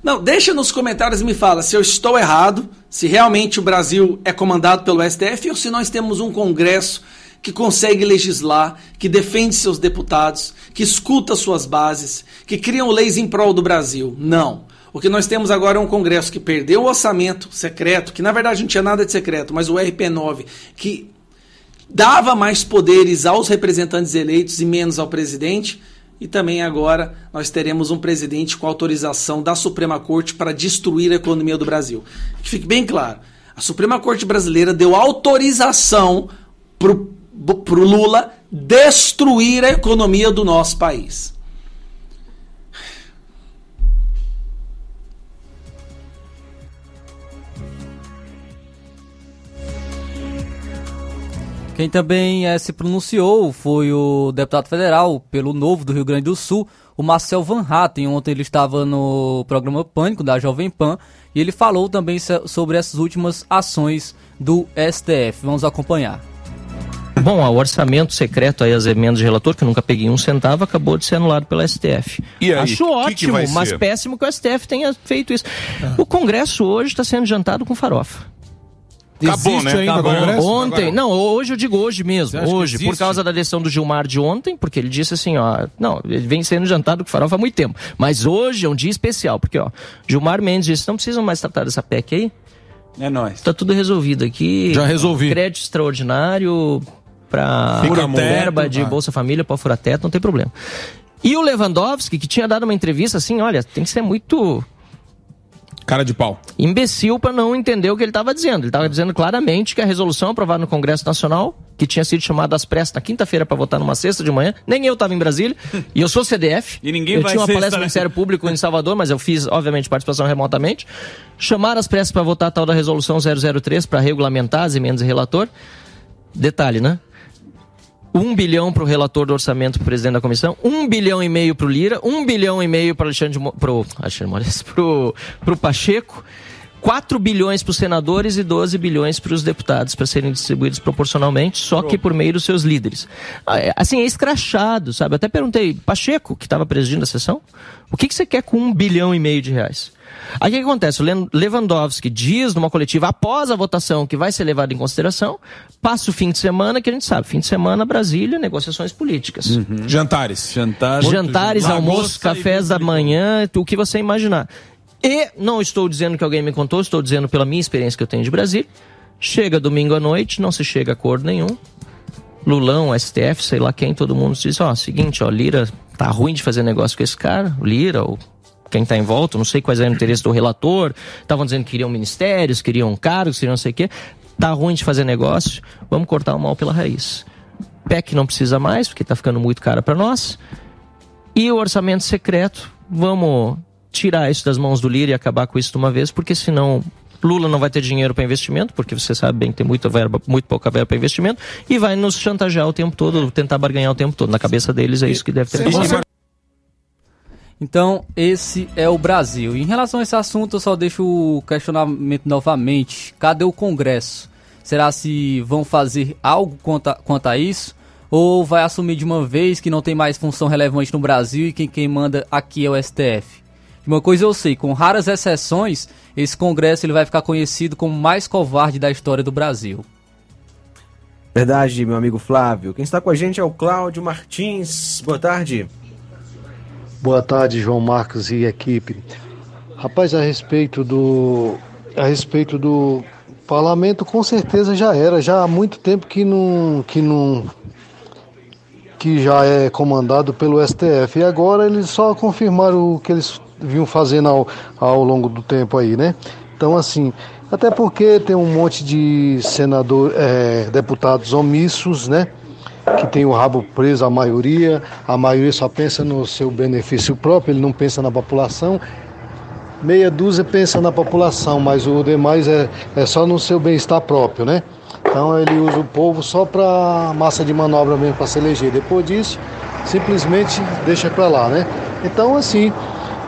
Não, deixa nos comentários e me fala se eu estou errado, se realmente o Brasil é comandado pelo STF ou se nós temos um Congresso que consegue legislar, que defende seus deputados, que escuta suas bases, que criam leis em prol do Brasil. Não. O que nós temos agora é um Congresso que perdeu o orçamento secreto, que na verdade não tinha nada de secreto, mas o RP9, que dava mais poderes aos representantes eleitos e menos ao presidente e também agora nós teremos um presidente com autorização da Suprema Corte para destruir a economia do Brasil. Que fique bem claro: a Suprema Corte brasileira deu autorização para o Lula destruir a economia do nosso país. Quem também eh, se pronunciou foi o deputado federal pelo Novo do Rio Grande do Sul, o Marcel Van Hatten. Ontem ele estava no programa Pânico da Jovem Pan e ele falou também so- sobre essas últimas ações do STF. Vamos acompanhar. Bom, o orçamento secreto aí, as emendas de relator, que eu nunca peguei um centavo, acabou de ser anulado pela STF. E aí, Acho que que ótimo, vai mas péssimo que o STF tenha feito isso. O Congresso hoje está sendo jantado com farofa. Acabou, Existe né? ainda Acabou. Congresso? Ontem, não, hoje eu digo hoje mesmo, hoje, por causa da decisão do Gilmar de ontem, porque ele disse assim, ó, não, ele vem sendo jantado com farofa há muito tempo, mas hoje é um dia especial, porque, ó, Gilmar Mendes disse, não precisam mais tratar dessa PEC aí, É nóis. Tá tudo resolvido aqui. Já resolvi. Crédito extraordinário para verba de. Bolsa Família para furar teto, não tem problema. E o Lewandowski, que tinha dado uma entrevista assim, olha, tem que ser muito Cara de pau. imbecil para não entender o que ele estava dizendo. Ele estava dizendo claramente que a resolução aprovada no Congresso Nacional, que tinha sido chamada às pressas na quinta-feira para votar numa sexta de manhã, nem eu estava em Brasília, e eu sou CDF. E ninguém eu vai tinha uma palestra no esta- Ministério Público em Salvador, mas eu fiz, obviamente, participação remotamente. Chamaram as pressas para votar a tal da resolução 003 para regulamentar as emendas de relator. Detalhe, né? Um bilhão para o relator do orçamento para o presidente da comissão, um bilhão e meio para o Lira, um bilhão e meio para pro Alexandre Moraes, pro, pro Pacheco, 4 bilhões para os senadores e 12 bilhões para os deputados, para serem distribuídos proporcionalmente, só que por meio dos seus líderes. Ah, é- Assim, é escrachado, sabe? Eu até perguntei, Pacheco, que estava presidindo a sessão, o que, que você quer com um bilhão e meio de reais? Aí o que acontece? O Lewandowski diz numa coletiva após a votação que vai ser levada em consideração, passa o fim de semana, que a gente sabe, fim de semana, Brasília, negociações políticas. Jantares. Jantares. Jantares, almoços, cafés da manhã, o que você imaginar. E não estou dizendo que alguém me contou, estou dizendo pela minha experiência que eu tenho de Brasília. Chega domingo à noite, não se chega a acordo nenhum. Lulão, STF, sei lá quem, todo mundo diz, ó, seguinte, ó, Lira tá ruim de fazer negócio com esse cara, Lira, ou quem tá em volta, não sei quais eram os interesses do relator, estavam dizendo que queriam ministérios, queriam cargos, queriam não sei o quê. Tá ruim de fazer negócio, vamos cortar o mal pela raiz. PEC não precisa mais, porque tá ficando muito cara para nós. E o orçamento secreto, vamos tirar isso das mãos do Lira e acabar com isso de uma vez, porque senão Lula não vai ter dinheiro para investimento, porque você sabe bem que tem muita verba, muito pouca verba para investimento, e vai nos chantagear o tempo todo, tentar barganhar o tempo todo. Na cabeça deles é isso que deve ter. Então, esse é o Brasil. Em relação a esse assunto, eu só deixo o questionamento novamente. Cadê o Congresso? Será se vão fazer algo quanto a, quanto a isso? Ou vai assumir de uma vez que não tem mais função relevante no Brasil e quem, quem manda aqui é o STF? Uma coisa eu sei, com raras exceções, esse Congresso ele vai ficar conhecido como o mais covarde da história do Brasil. Verdade, meu amigo Flávio. Quem está com a gente é o Cláudio Martins. Boa tarde. Boa tarde, João Marcos e equipe. Rapaz, a respeito do a respeito do parlamento, com certeza já era, já há muito tempo que não que não que já é comandado pelo STF. E agora eles só confirmaram o que eles vinham fazendo ao, ao longo do tempo aí, né? Então, assim, até porque tem um monte de senador, é, deputados omissos, né? Que tem o rabo preso, a maioria. A maioria só pensa no seu benefício próprio, ele não pensa na população. Meia dúzia pensa na população, mas o demais é, é só no seu bem-estar próprio, né? Então ele usa o povo só para massa de manobra mesmo para se eleger. Depois disso, simplesmente deixa para lá, né? Então assim,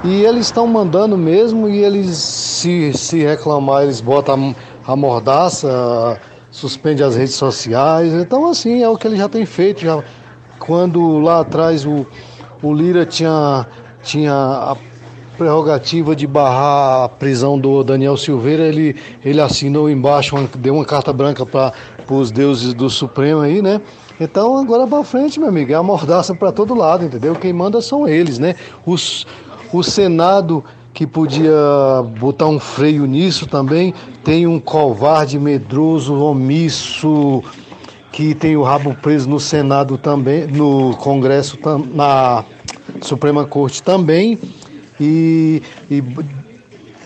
e eles estão mandando mesmo e eles se, se reclamar, eles botam a mordaça, suspende as redes sociais. Então assim, é o que ele já tem feito. Já, quando lá atrás o, o Lira tinha, tinha a prerrogativa de barrar a prisão do Daniel Silveira, ele, ele assinou embaixo, uma- deu uma carta branca para os deuses do Supremo aí, né? Então agora para frente, meu amigo, é a mordaça para todo lado, entendeu? Quem manda são eles, né? Os, o Senado que podia botar um freio nisso também, tem um covarde medroso, omisso, que tem o rabo preso no Senado também, no Congresso, na Suprema Corte também, e, e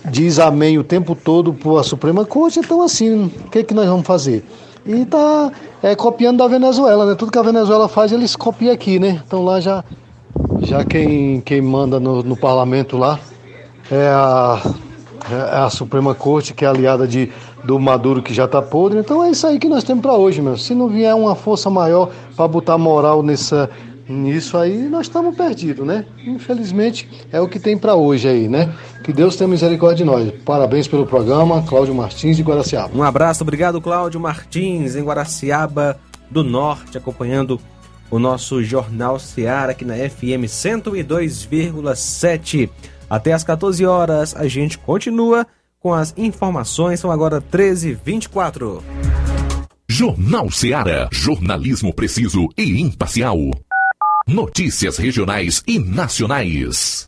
diz amém o tempo todo para a Suprema Corte, então assim, o que, que nós vamos fazer? E tá é, copiando da Venezuela, né? Tudo que a Venezuela faz, eles copiam aqui, né? Então lá já, já quem, quem manda no, no parlamento lá é a, é a Suprema Corte, que é aliada de do Maduro que já tá podre. Então é isso aí que nós temos para hoje, meu. Se não vier uma força maior para botar moral nessa nisso aí, nós estamos perdidos, né? Infelizmente é o que tem para hoje aí, né? Que Deus tenha misericórdia de nós. Parabéns pelo programa, Cláudio Martins de Guaraciaba. Um abraço, obrigado Cláudio Martins em Guaraciaba do Norte, acompanhando o nosso Jornal Seara aqui na FM 102,7. Até às 14 horas a gente continua com as informações, são agora 13h24. Jornal Seara. Jornalismo preciso e imparcial. Notícias regionais e nacionais.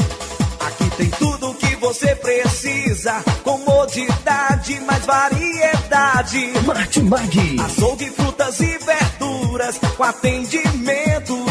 Você precisa. Comodidade, mais variedade. Martimag. Açougue, frutas e verduras. Com atendimento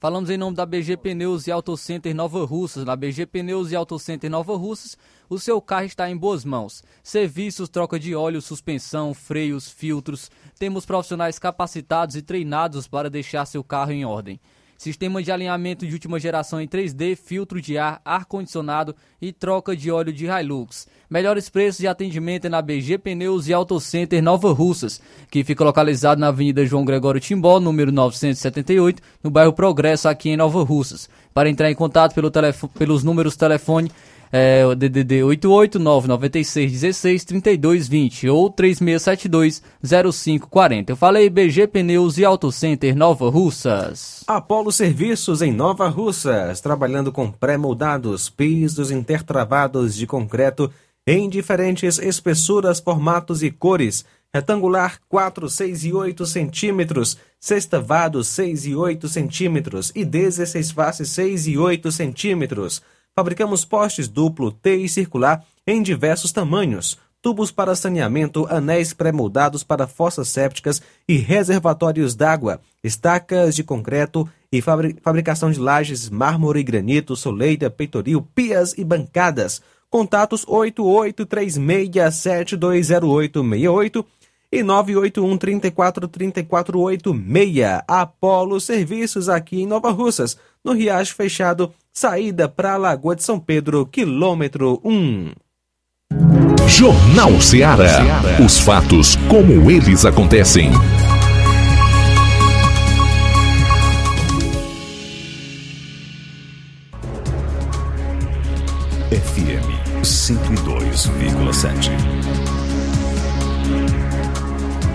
Falamos em nome da BG Pneus e Auto Center Nova Russas. Na BG Pneus e Auto Center Nova Russas, o seu carro está em boas mãos. Serviços, troca de óleo, suspensão, freios, filtros. Temos profissionais capacitados e treinados para deixar seu carro em ordem. Sistema de alinhamento de última geração em 3D, filtro de ar, ar-condicionado e troca de óleo de Hilux. Melhores preços de atendimento é na BG Pneus e Auto Center Nova Russas, que fica localizado na Avenida João Gregório Timbó, número 978, no bairro Progresso, aqui em Nova Russas. Para entrar em contato pelo pelos números telefone é o DDD 88996163220 ou 36720540. Eu falei BG Pneus e Auto Center Nova Russas. Apolo Serviços em Nova Russas, trabalhando com pré-moldados, pisos intertravados de concreto em diferentes espessuras, formatos e cores. Retangular 4, 6 e 8 centímetros, sextavado 6 e 8 centímetros e 16 faces 6 e 8 centímetros. Fabricamos postes duplo, T e circular em diversos tamanhos, tubos para saneamento, anéis pré-moldados para fossas sépticas e reservatórios d'água, estacas de concreto e fabricação de lajes, mármore e granito, soleira, peitoril, pias e bancadas. Contatos 8836720868 e 981343486. Apolo Serviços aqui em Nova Russas, no Riacho Fechado, saída para a Lagoa de São Pedro, quilômetro 1. Jornal Ceará. Os fatos como eles acontecem. FM 102,7.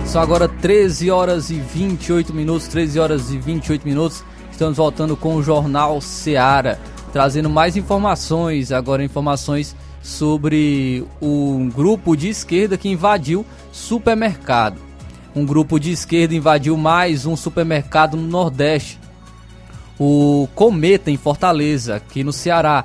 São agora 13 horas e 28 minutos, 13 horas e 28 minutos. Estamos voltando com o Jornal Seara, trazendo mais informações, agora informações sobre um grupo de esquerda que invadiu supermercado. Um grupo de esquerda invadiu mais um supermercado no Nordeste. O Cometa em Fortaleza, aqui no Ceará,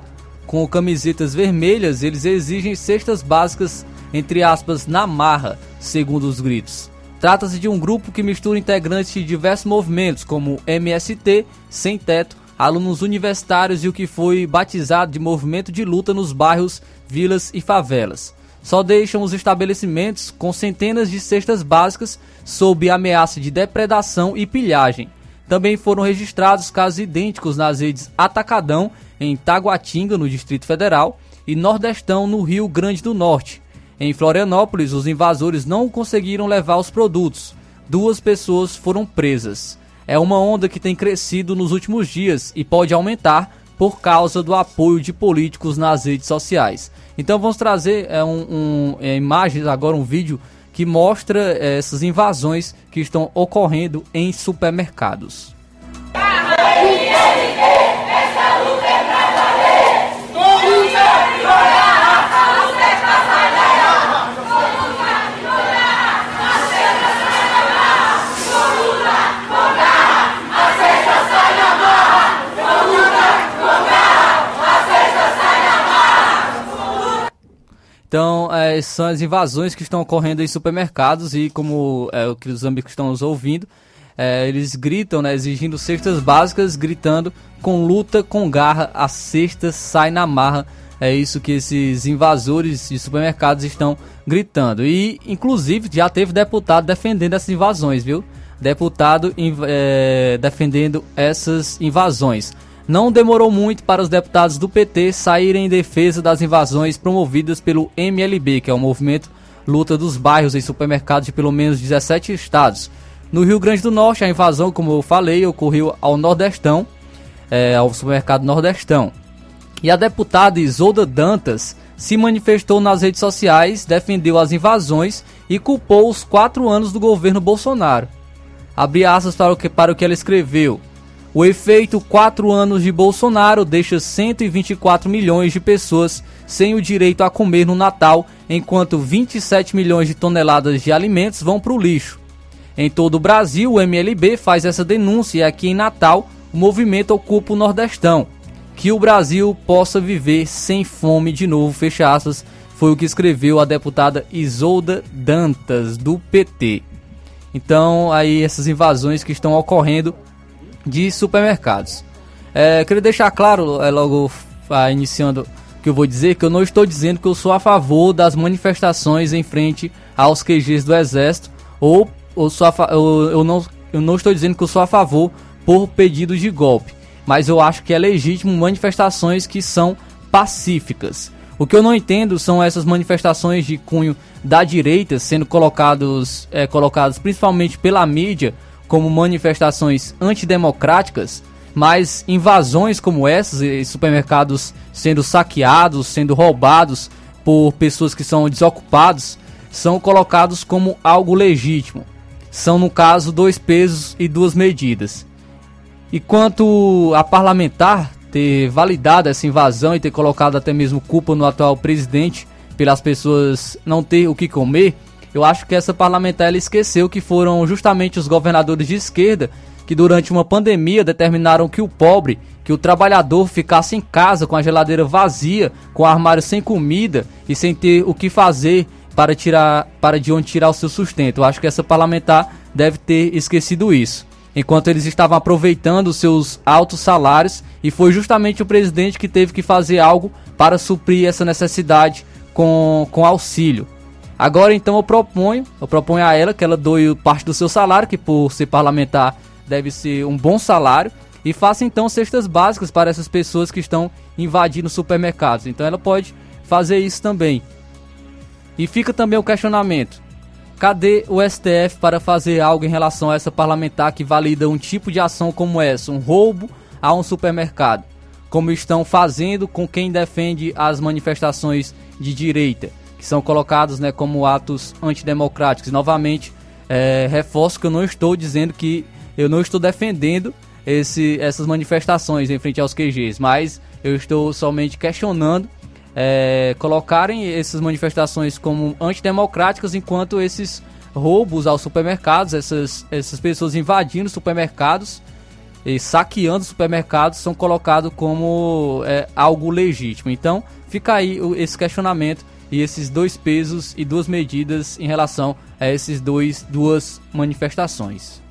com camisetas vermelhas, eles exigem cestas básicas, entre aspas, na marra, segundo os gritos. Trata-se de um grupo que mistura integrantes de diversos movimentos, como MST, Sem Teto, alunos universitários e o que foi batizado de movimento de luta nos bairros, vilas e favelas. Só deixam os estabelecimentos com centenas de cestas básicas sob ameaça de depredação e pilhagem. Também foram registrados casos idênticos nas redes Atacadão, em Taguatinga, no Distrito Federal, e Nordestão, no Rio Grande do Norte. Em Florianópolis, os invasores não conseguiram levar os produtos. Duas pessoas foram presas. É uma onda que tem crescido nos últimos dias e pode aumentar por causa do apoio de políticos nas redes sociais. Então vamos trazer é, um, um, é, imagens, agora um vídeo que mostra é, essas invasões que estão ocorrendo em supermercados. Então, é, são as invasões que estão ocorrendo em supermercados e como é, os amigos estão nos ouvindo, é, eles gritam, né, exigindo cestas básicas, gritando com luta, com garra, a cesta sai na marra. É isso que esses invasores de supermercados estão gritando. E, inclusive, já teve deputado defendendo essas invasões, viu? Deputado é, defendendo essas invasões. Não demorou muito para os deputados do PT saírem em defesa das invasões promovidas pelo MLB, que é o movimento luta dos bairros em supermercados de pelo menos 17 estados. No Rio Grande do Norte, a invasão, como eu falei, ocorreu ao Nordestão, é, ao supermercado Nordestão. E a deputada Isolda Dantas se manifestou nas redes sociais, defendeu as invasões e culpou os quatro anos do governo Bolsonaro. Abre aspas para o que, para o que ela escreveu. O efeito 4 anos de Bolsonaro deixa 124 milhões de pessoas sem o direito a comer no Natal, enquanto 27 milhões de toneladas de alimentos vão para o lixo. Em todo o Brasil, o MLB faz essa denúncia e aqui em Natal o movimento ocupa o Nordestão. Que o Brasil possa viver sem fome de novo, fecha aspas, foi o que escreveu a deputada Isolda Dantas, do PT. Então, aí essas invasões que estão ocorrendo de supermercados. É, queria deixar claro, é, logo ah, iniciando que eu vou dizer, que eu não estou dizendo que eu sou a favor das manifestações em frente aos QGs do Exército, ou, ou a, eu, eu, não, eu não estou dizendo que eu sou a favor por pedido de golpe, mas eu acho que é legítimo manifestações que são pacíficas. O que eu não entendo são essas manifestações de cunho da direita sendo colocados, é, colocadas principalmente pela mídia como manifestações antidemocráticas, mas invasões como essas, supermercados sendo saqueados, sendo roubados por pessoas que são desocupados, são colocados como algo legítimo. São, no caso, dois pesos e duas medidas. E quanto a parlamentar ter validado essa invasão e ter colocado até mesmo culpa no atual presidente pelas pessoas não ter o que comer, eu acho que essa parlamentar ela esqueceu que foram justamente os governadores de esquerda que durante uma pandemia determinaram que o pobre, que o trabalhador ficasse em casa com a geladeira vazia, com o armário sem comida e sem ter o que fazer para tirar para de onde tirar o seu sustento. Eu acho que essa parlamentar deve ter esquecido isso. Enquanto eles estavam aproveitando seus altos salários e foi justamente o presidente que teve que fazer algo para suprir essa necessidade com, com auxílio. Agora então eu proponho, eu proponho a ela que ela doe parte do seu salário, que por ser parlamentar deve ser um bom salário, e faça então cestas básicas para essas pessoas que estão invadindo supermercados. Então ela pode fazer isso também. E fica também o questionamento: cadê o STF para fazer algo em relação a essa parlamentar que valida um tipo de ação como essa, um roubo a um supermercado? como estão fazendo com quem defende as manifestações de direita, que são colocados né, como atos antidemocráticos. Novamente, é, reforço que eu não estou dizendo que eu não estou defendendo esse, essas manifestações em frente aos QGs, mas eu estou somente questionando é, colocarem essas manifestações como antidemocráticas enquanto esses roubos aos supermercados, essas, essas pessoas invadindo supermercados e saqueando supermercados são colocados como é, algo legítimo. Então fica aí esse questionamento e esses dois pesos e duas medidas em relação a esses dois duas manifestações.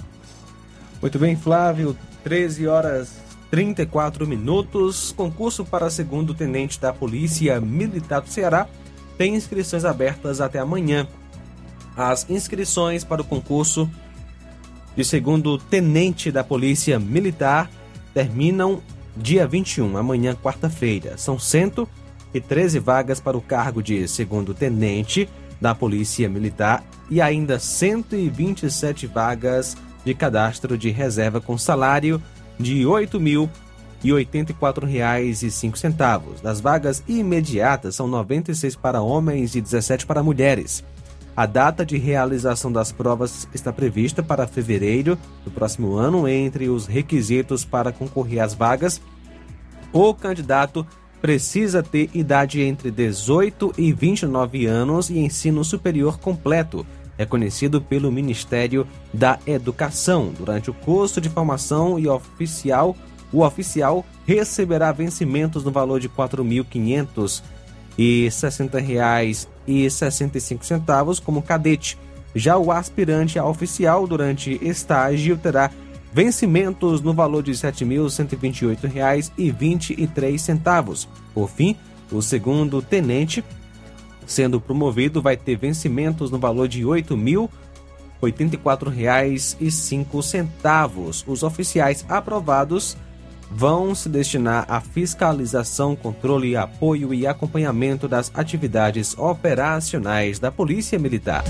Muito bem, Flávio. 13 horas 34 minutos. Concurso para segundo tenente da Polícia Militar do Ceará tem inscrições abertas até amanhã. As inscrições para o concurso de segundo tenente da Polícia Militar terminam dia 21, amanhã, quarta-feira. São 113 vagas para o cargo de segundo tenente da Polícia Militar e ainda 127 vagas de cadastro de reserva com salário de R$ 8.084,05. Das vagas imediatas, são 96 para homens e 17 para mulheres. A data de realização das provas está prevista para fevereiro do próximo ano. Entre os requisitos para concorrer às vagas, o candidato precisa ter idade entre 18 e 29 anos e ensino superior completo, reconhecido pelo Ministério da Educação. Durante o curso de formação e oficial, o oficial receberá vencimentos no valor de R$ 4.560,65 como cadete. Já o aspirante a oficial durante estágio terá vencimentos no valor de R$ 7.128,23. Por fim, o segundo tenente sendo promovido vai ter vencimentos no valor de R$ 8.084,05. Os oficiais aprovados vão se destinar à fiscalização, controle, apoio e acompanhamento das atividades operacionais da Polícia Militar.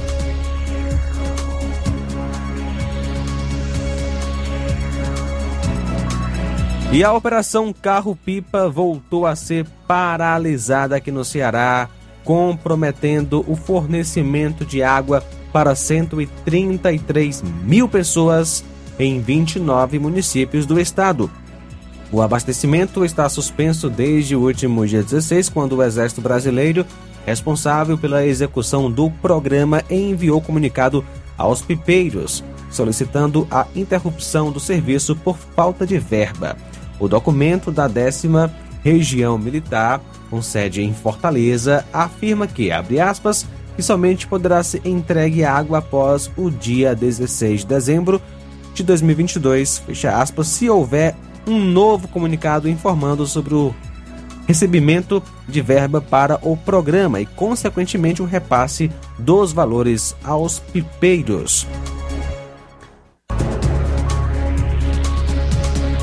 E a Operação Carro Pipa voltou a ser paralisada aqui no Ceará, comprometendo o fornecimento de água para 133 mil pessoas em 29 municípios do estado. O abastecimento está suspenso desde o último dia 16, quando o Exército Brasileiro, responsável pela execução do programa, enviou comunicado aos pipeiros, solicitando a interrupção do serviço por falta de verba. O documento da décima região militar, com sede em Fortaleza, afirma que, abre aspas, que somente poderá ser entregue água após o dia 16 de dezembro de 2022, fecha aspas, se houver um novo comunicado informando sobre o recebimento de verba para o programa e, consequentemente, o repasse dos valores aos pipeiros.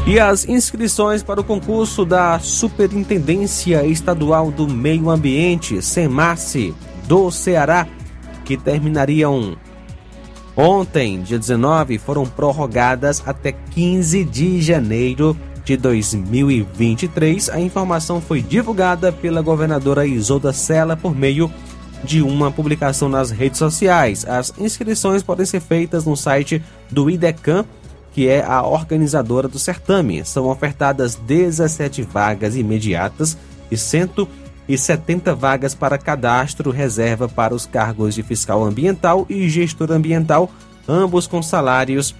E as inscrições para o concurso da Superintendência Estadual do Meio Ambiente, SEMASSE, do Ceará, que terminariam ontem, dia 19, foram prorrogadas até 15 de janeiro de 2023. A informação foi divulgada pela governadora Isolda Sela por meio de uma publicação nas redes sociais. As inscrições podem ser feitas no site do IDECAM que é a organizadora do certame. São ofertadas 17 vagas imediatas e 170 vagas para cadastro reserva para os cargos de fiscal ambiental e gestor ambiental, ambos com salários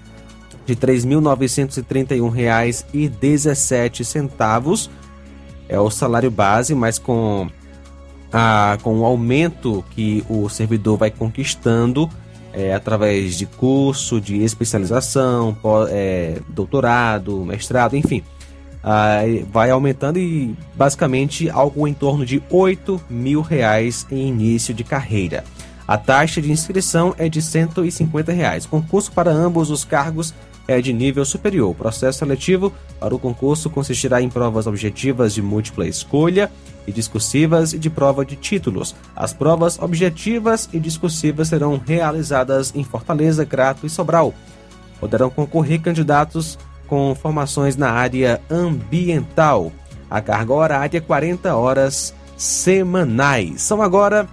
de R$ 3.931,17. É o salário base, mas com, a, com o aumento que o servidor vai conquistando é, através de curso, de especialização, é, doutorado, mestrado, enfim. vai aumentando e basicamente algo em torno de 8 mil reais em início de carreira. A taxa de inscrição é de 150 reais. Concurso para ambos os cargos é de nível superior. O processo seletivo para o concurso consistirá em provas objetivas de múltipla escolha e discursivas e de prova de títulos. As provas objetivas e discursivas serão realizadas em Fortaleza, Crato e Sobral. Poderão concorrer candidatos com formações na área ambiental. A carga horária 40 horas semanais. São agora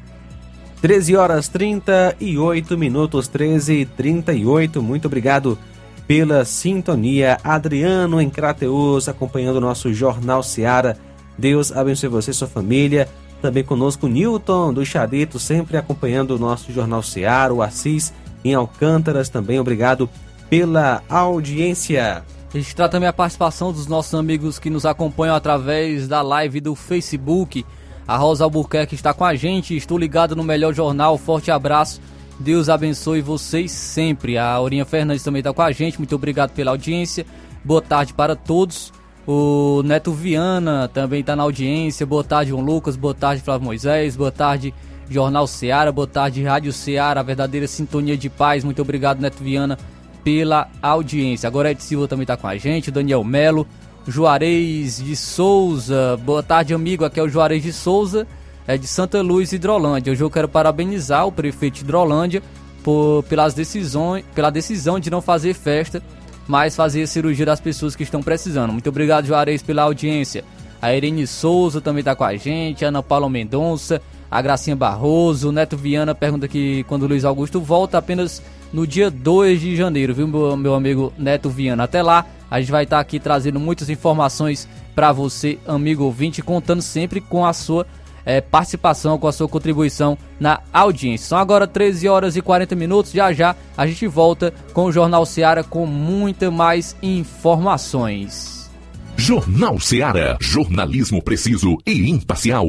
13 horas 38 minutos, 13 e 38. Muito obrigado pela sintonia. Adriano em Crateus, acompanhando o nosso Jornal Seara. Deus abençoe você e sua família. Também conosco Newton do Charito, sempre acompanhando o nosso Jornal Seara. O Assis em Alcântaras também. Obrigado pela audiência. Registrar também a participação dos nossos amigos que nos acompanham através da live do Facebook. A Rosa Albuquerque está com a gente. Estou ligado no melhor jornal. Forte abraço. Deus abençoe vocês sempre. A Aurinha Fernandes também está com a gente. Muito obrigado pela audiência. Boa tarde para todos. O Neto Viana também está na audiência. Boa tarde, João Lucas. Boa tarde, Flávio Moisés. Boa tarde, Jornal Seara. Boa tarde, Rádio Seara. A verdadeira sintonia de paz. Muito obrigado, Neto Viana, pela audiência. Agora Ed Silva também está com a gente. Daniel Melo. Juarez de Souza. Boa tarde, amigo. Aqui é o Juarez de Souza, é de Santa Luz, Hidrolândia. Hoje eu quero parabenizar o prefeito de Hidrolândia por, pelas decisões, pela decisão de não fazer festa, mas fazer cirurgia das pessoas que estão precisando. Muito obrigado, Juarez, pela audiência. A Irene Souza também está com a gente, Ana Paula Mendonça, a Gracinha Barroso, o Neto Viana pergunta que quando o Luiz Augusto volta apenas no dia 2 de janeiro, viu, meu, amigo Neto Viana? Até lá, a gente vai estar aqui trazendo muitas informações para você, amigo ouvinte, contando sempre com a sua é, participação, com a sua contribuição na audiência. São agora 13 horas e 40 minutos. Já já a gente volta com o Jornal Seara com muita mais informações. Jornal Seara. Jornalismo preciso e imparcial.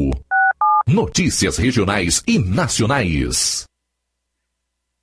Notícias regionais e nacionais.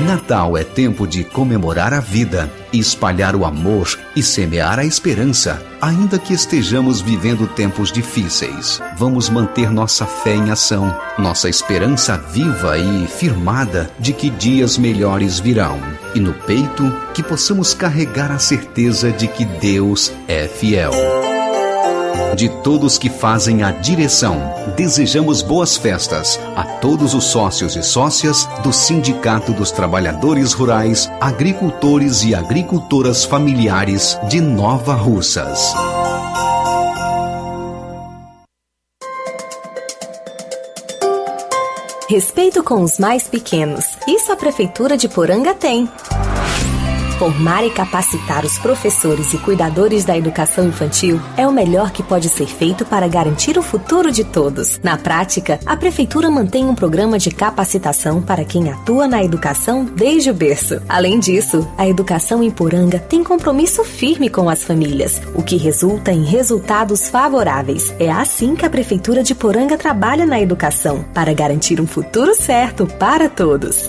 Natal é tempo de comemorar a vida, espalhar o amor e semear a esperança. Ainda que estejamos vivendo tempos difíceis, vamos manter nossa fé em ação, nossa esperança viva e firmada de que dias melhores virão. E no peito, que possamos carregar a certeza de que Deus é fiel. De todos que fazem a direção, desejamos boas festas a todos os sócios e sócias do Sindicato dos Trabalhadores Rurais, Agricultores e Agricultoras Familiares de Nova Russas. Respeito com os mais pequenos. Isso a Prefeitura de Poranga tem. Formar e capacitar os professores e cuidadores da educação infantil é o melhor que pode ser feito para garantir o futuro de todos. Na prática, a Prefeitura mantém um programa de capacitação para quem atua na educação desde o berço. Além disso, a educação em Poranga tem compromisso firme com as famílias, o que resulta em resultados favoráveis. É assim que a Prefeitura de Poranga trabalha na educação, para garantir um futuro certo para todos.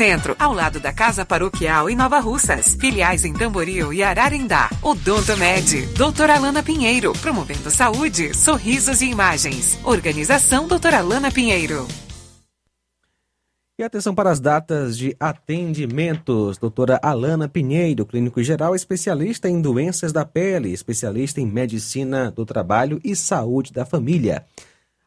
Centro, ao lado da Casa Paroquial em Nova Russas. Filiais em Tamboril e Ararindá. Odonto Med, doutora Alana Pinheiro, promovendo saúde, sorrisos e imagens. Organização doutora Alana Pinheiro. E atenção para as datas de atendimentos. Doutora Alana Pinheiro, clínico geral, especialista em doenças da pele, especialista em medicina do trabalho e saúde da família.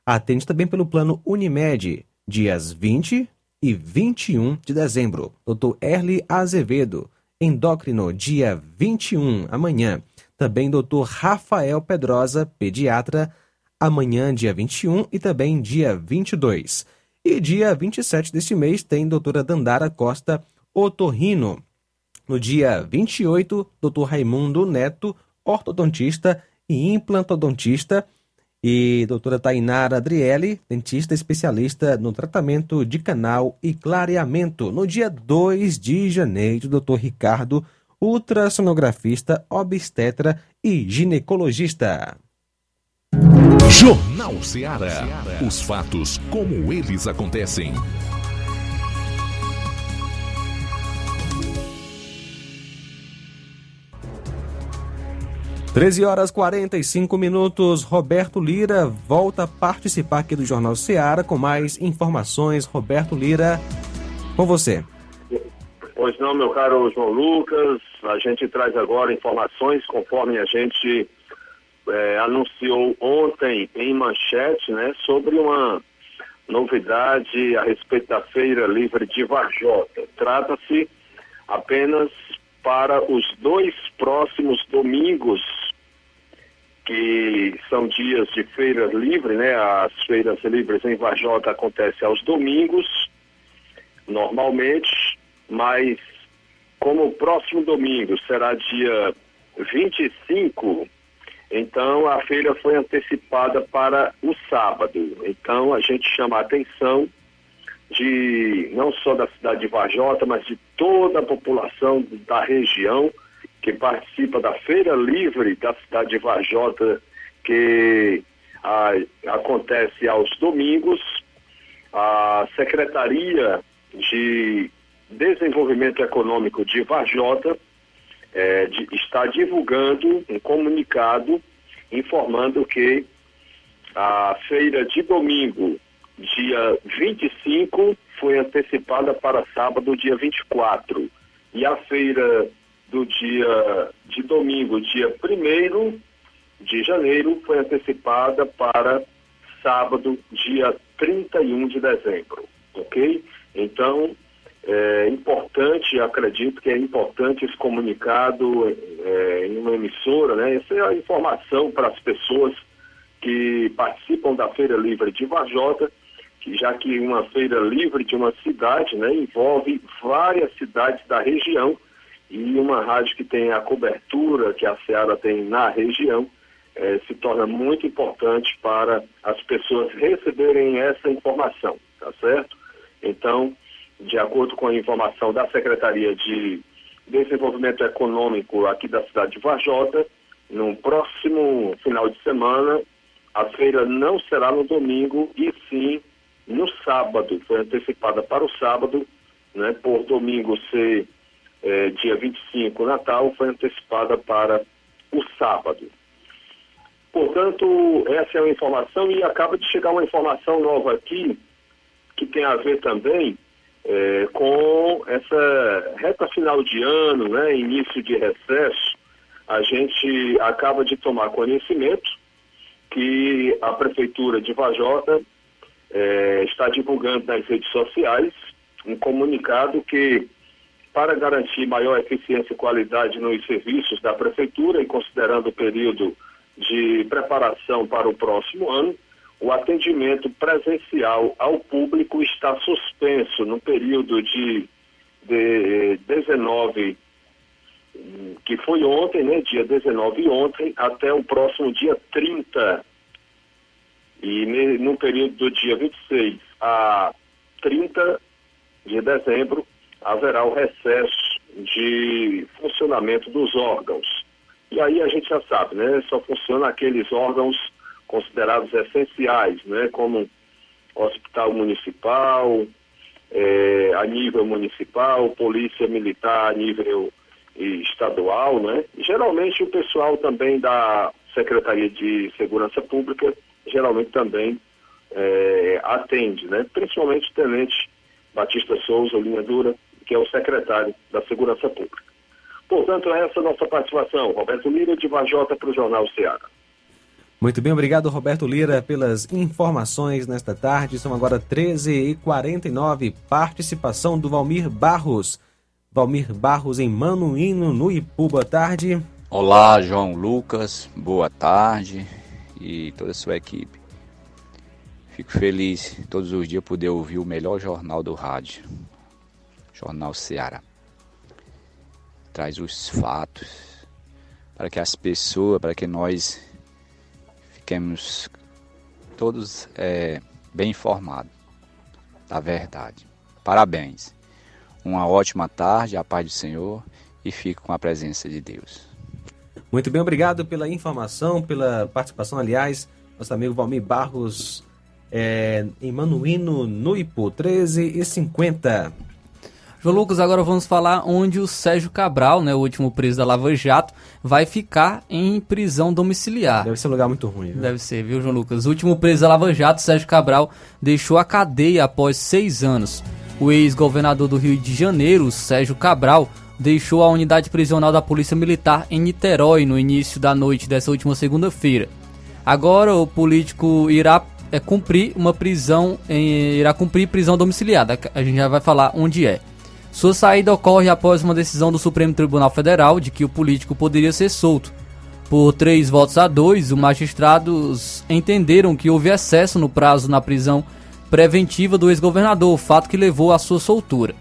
Atende também pelo plano Unimed, dias 20 e 21 de dezembro. Dr. Erli Azevedo, endócrino, dia 21, amanhã. Também Dr. Rafael Pedrosa, pediatra, amanhã, dia 21 e também dia 22. E dia 27 deste mês tem doutora Dandara Costa Otorrino. No dia 28, doutor Raimundo Neto, ortodontista e implantodontista. E doutora Tainara Adriele, dentista especialista no tratamento de canal e clareamento. No dia 2 de janeiro, doutor Ricardo, ultrassonografista, obstetra e ginecologista. Jornal Ceará. Os fatos como eles acontecem. Treze horas 45 minutos. Roberto Lira volta a participar aqui do Jornal Ceará com mais informações. Roberto Lira, com você. Pois não, meu caro João Lucas. A gente traz agora informações conforme a gente é, anunciou ontem em manchete, né, sobre uma novidade a respeito da Feira Livre de Varjota. Trata-se apenas para os dois próximos domingos, que são dias de feira livre, né? As feiras livres em Varjota acontecem aos domingos, normalmente, mas como o próximo domingo será dia 25, então a feira foi antecipada para o sábado. Então a gente chama a atenção de não só da cidade de Varjota, mas de toda a população da região que participa da Feira Livre da cidade de Varjota, que acontece aos domingos. A Secretaria de Desenvolvimento Econômico de Varjota é, de, está divulgando um comunicado informando que a feira de domingo, dia 25, foi antecipada para sábado, dia 24. E a feira do dia de domingo, dia 1 de janeiro, foi antecipada para sábado, dia 31 de dezembro. Ok? Então, é importante, acredito que é importante esse comunicado é, em uma emissora, né? Essa é a informação para as pessoas que participam da Feira Livre de Varjota, que já que uma feira livre de uma cidade, né, envolve várias cidades da região e uma rádio que tem a cobertura que a Seara tem na região, é, se torna muito importante para as pessoas receberem essa informação, tá certo? Então, de acordo com a informação da Secretaria de Desenvolvimento Econômico aqui da cidade de Varjota, no próximo final de semana, a feira não será no domingo e sim no sábado. Foi antecipada para o sábado, né, por domingo ser é, dia 25, Natal, foi antecipada para o sábado. Portanto, essa é a informação e acaba de chegar uma informação nova aqui, que tem a ver também É, com essa reta final de ano, né, início de recesso, a gente acaba de tomar conhecimento que a Prefeitura de Vajota é, está divulgando nas redes sociais um comunicado que, para garantir maior eficiência e qualidade nos serviços da Prefeitura e considerando o período de preparação para o próximo ano, o atendimento presencial ao público está suspenso no período de, de 19, que foi ontem, né, dia 19 ontem, até o próximo dia 30. E no período do dia 26 a 30 de dezembro, haverá o recesso de funcionamento dos órgãos. E aí a gente já sabe, né? Só funciona aqueles órgãos considerados essenciais, né, como hospital municipal, é, a nível municipal, polícia militar a nível estadual, né? E geralmente o pessoal também da Secretaria de Segurança Pública geralmente também é, atende, né? Principalmente o Tenente Batista Souza, linha dura, que é o secretário da Segurança Pública. Portanto, essa é a nossa participação. Roberto Lira, de Vajota, para o Jornal Ceará. Muito bem, obrigado Roberto Lira pelas informações nesta tarde. São agora 13h49. Participação do Valmir Barros. Valmir Barros em Manuíno, no Ipu. Boa tarde. Olá, João Lucas. Boa tarde. E toda a sua equipe. Fico feliz todos os dias poder ouvir o melhor jornal do rádio. Jornal Ceará. Traz os fatos para que as pessoas, para que nós fiquemos todos é, bem informados da verdade. Parabéns. Uma ótima tarde, a paz do Senhor e fico com a presença de Deus. Muito bem, obrigado pela informação, pela participação, aliás, nosso amigo Valmir Barros é, em Manuíno, no Ipu, 13 e 50. João Lucas, agora vamos falar onde o Sérgio Cabral, né, o último preso da Lava Jato, vai ficar em prisão domiciliar. Deve ser um lugar muito ruim. Deve ser, viu, João Lucas? O último preso da Lava Jato, Sérgio Cabral, deixou a cadeia após seis anos. O ex-governador do Rio de Janeiro, Sérgio Cabral, deixou a unidade prisional da Polícia Militar em Niterói no início da noite dessa última segunda-feira. Agora o político irá é, cumprir uma prisão, em, irá cumprir prisão domiciliar. A gente já vai falar onde é. Sua saída ocorre após uma decisão do Supremo Tribunal Federal de que o político poderia ser solto. Por três votos a dois, os magistrados entenderam que houve excesso no prazo na prisão preventiva do ex-governador, fato que levou à sua soltura.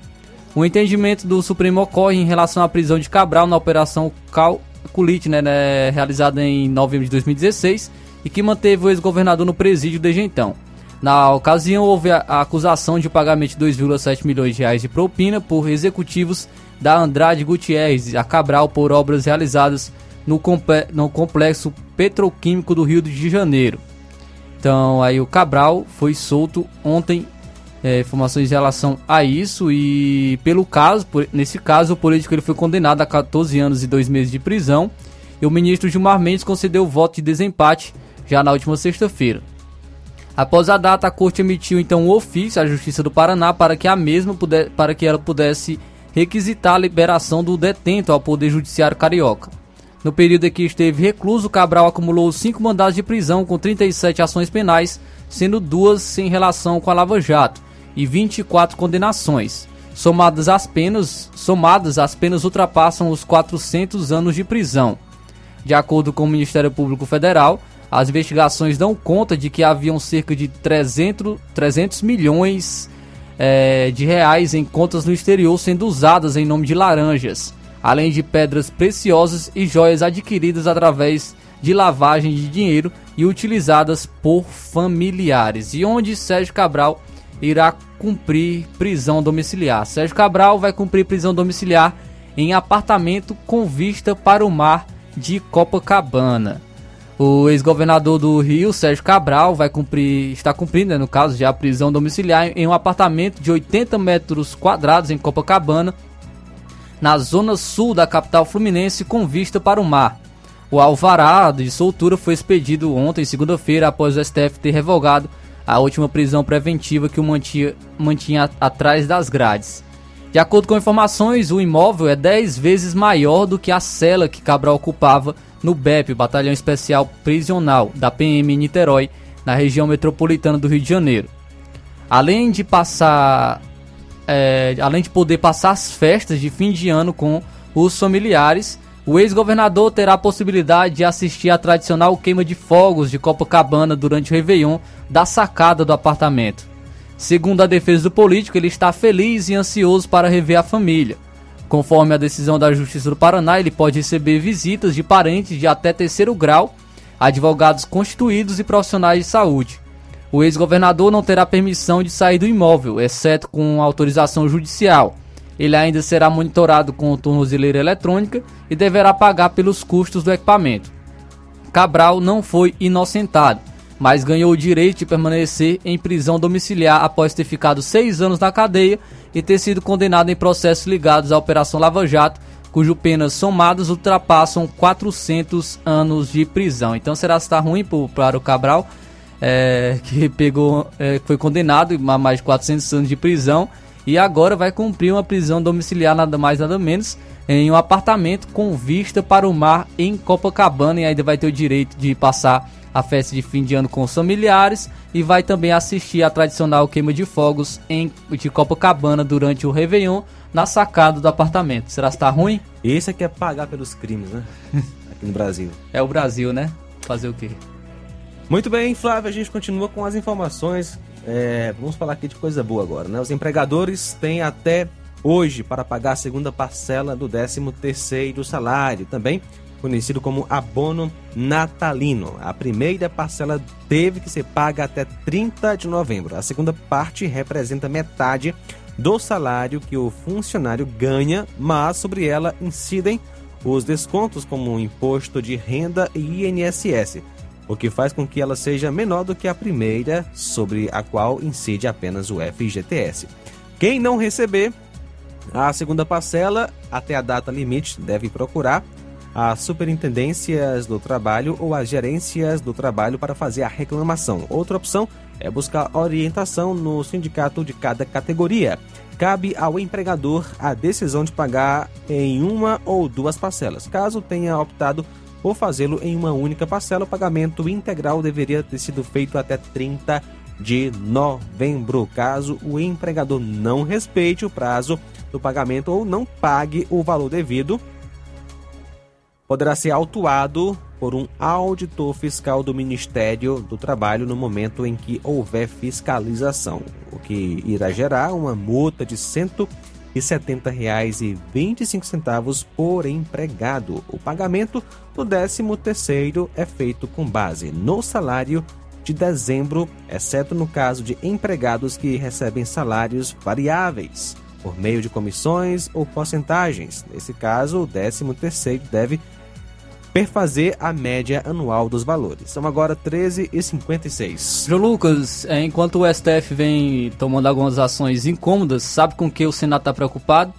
O entendimento do Supremo ocorre em relação à prisão de Cabral na Operação Calculite, né, né, realizada em novembro de 2016, e que manteve o ex-governador no presídio desde então. Na ocasião, houve a acusação de pagamento de 2,7 milhões de reais de propina por executivos da Andrade Gutierrez a Cabral por obras realizadas no, no complexo petroquímico do Rio de Janeiro. Então, aí o Cabral foi solto ontem. É, informações em relação a isso e pelo caso, por, nesse caso, o político ele foi condenado a 14 anos e 2 meses de prisão e o ministro Gilmar Mendes concedeu o voto de desempate já na última sexta-feira. Após a data, a corte emitiu então um ofício à Justiça do Paraná para que a mesma puder, para que ela pudesse requisitar a liberação do detento ao Poder Judiciário Carioca. No período em que esteve recluso, Cabral acumulou cinco mandados de prisão com 37 ações penais, sendo duas sem relação com a Lava Jato, e 24 condenações. Somadas as penas, somadas as penas ultrapassam os 400 anos de prisão. De acordo com o Ministério Público Federal, as investigações dão conta de que haviam cerca de 300, 300 milhões é, de reais em contas no exterior sendo usadas em nome de laranjas, além de pedras preciosas e joias adquiridas através de lavagem de dinheiro e utilizadas por familiares. E onde Sérgio Cabral irá cumprir prisão domiciliar. Sérgio Cabral vai cumprir prisão domiciliar em apartamento com vista para o mar de Copacabana. O ex-governador do Rio, Sérgio Cabral, vai cumprir, está cumprindo, né, no caso, já a prisão domiciliar em um apartamento de 80 metros quadrados em Copacabana, na zona sul da capital fluminense, com vista para o mar. O alvará de soltura foi expedido ontem, segunda-feira, após o STF ter revogado a última prisão preventiva que o mantinha, mantinha atrás das grades. De acordo com informações, o imóvel é 10 vezes maior do que a cela que Cabral ocupava no BEP, Batalhão Especial Prisional, da PM Niterói, na região metropolitana do Rio de Janeiro. Além de passar. É, além de poder passar as festas de fim de ano com os familiares, o ex-governador terá a possibilidade de assistir à tradicional queima de fogos de Copacabana durante o Réveillon da sacada do apartamento. Segundo a defesa do político, ele está feliz e ansioso para rever a família. Conforme a decisão da Justiça do Paraná, ele pode receber visitas de parentes de até terceiro grau, advogados constituídos e profissionais de saúde. O ex-governador não terá permissão de sair do imóvel, exceto com autorização judicial. Ele ainda será monitorado com tornozeleira eletrônica e deverá pagar pelos custos do equipamento. Cabral não foi inocentado, mas ganhou o direito de permanecer em prisão domiciliar após ter ficado seis anos na cadeia e ter sido condenado em processos ligados à Operação Lava Jato, cujo penas somadas ultrapassam 400 anos de prisão. Então será que está ruim para o Cabral? é, que pegou, é, foi condenado a mais de 400 anos de prisão e agora vai cumprir uma prisão domiciliar nada mais nada menos em um apartamento com vista para o mar em Copacabana e ainda vai ter o direito de passar a festa de fim de ano com os familiares e vai também assistir a tradicional queima de fogos em de Copacabana durante o Réveillon na sacada do apartamento. Será que está ruim? Esse aqui é pagar pelos crimes, né? Aqui no Brasil. É o Brasil, né? Fazer o quê? Muito bem, Flávio, a gente continua com as informações. É, vamos falar aqui de coisa boa agora, né? Os empregadores têm até hoje para pagar a segunda parcela do 13º salário, também conhecido como abono natalino. A primeira parcela teve que ser paga até 30 de novembro. A segunda parte representa metade do salário que o funcionário ganha, mas sobre ela incidem os descontos como o imposto de renda e INSS o que faz com que ela seja menor do que a primeira, sobre a qual incide apenas o FGTS. Quem não receber a segunda parcela até a data limite deve procurar as superintendências do trabalho ou as gerências do trabalho para fazer a reclamação. Outra opção é buscar orientação no sindicato de cada categoria. Cabe ao empregador a decisão de pagar em uma ou duas parcelas. Caso tenha optado ou fazê-lo em uma única parcela. O pagamento integral deveria ter sido feito até 30 de novembro. Caso o empregador não respeite o prazo do pagamento ou não pague o valor devido, poderá ser autuado por um auditor fiscal do Ministério do Trabalho no momento em que houver fiscalização, o que irá gerar uma multa de 150 R$ 70,25 por empregado. O pagamento do 13º é feito com base no salário de dezembro, exceto no caso de empregados que recebem salários variáveis por meio de comissões ou porcentagens. Nesse caso, o 13º deve perfazer a média anual dos valores. São agora 13,56. João Lucas, é, enquanto o STF vem tomando algumas ações incômodas, sabe com que o Senado está preocupado?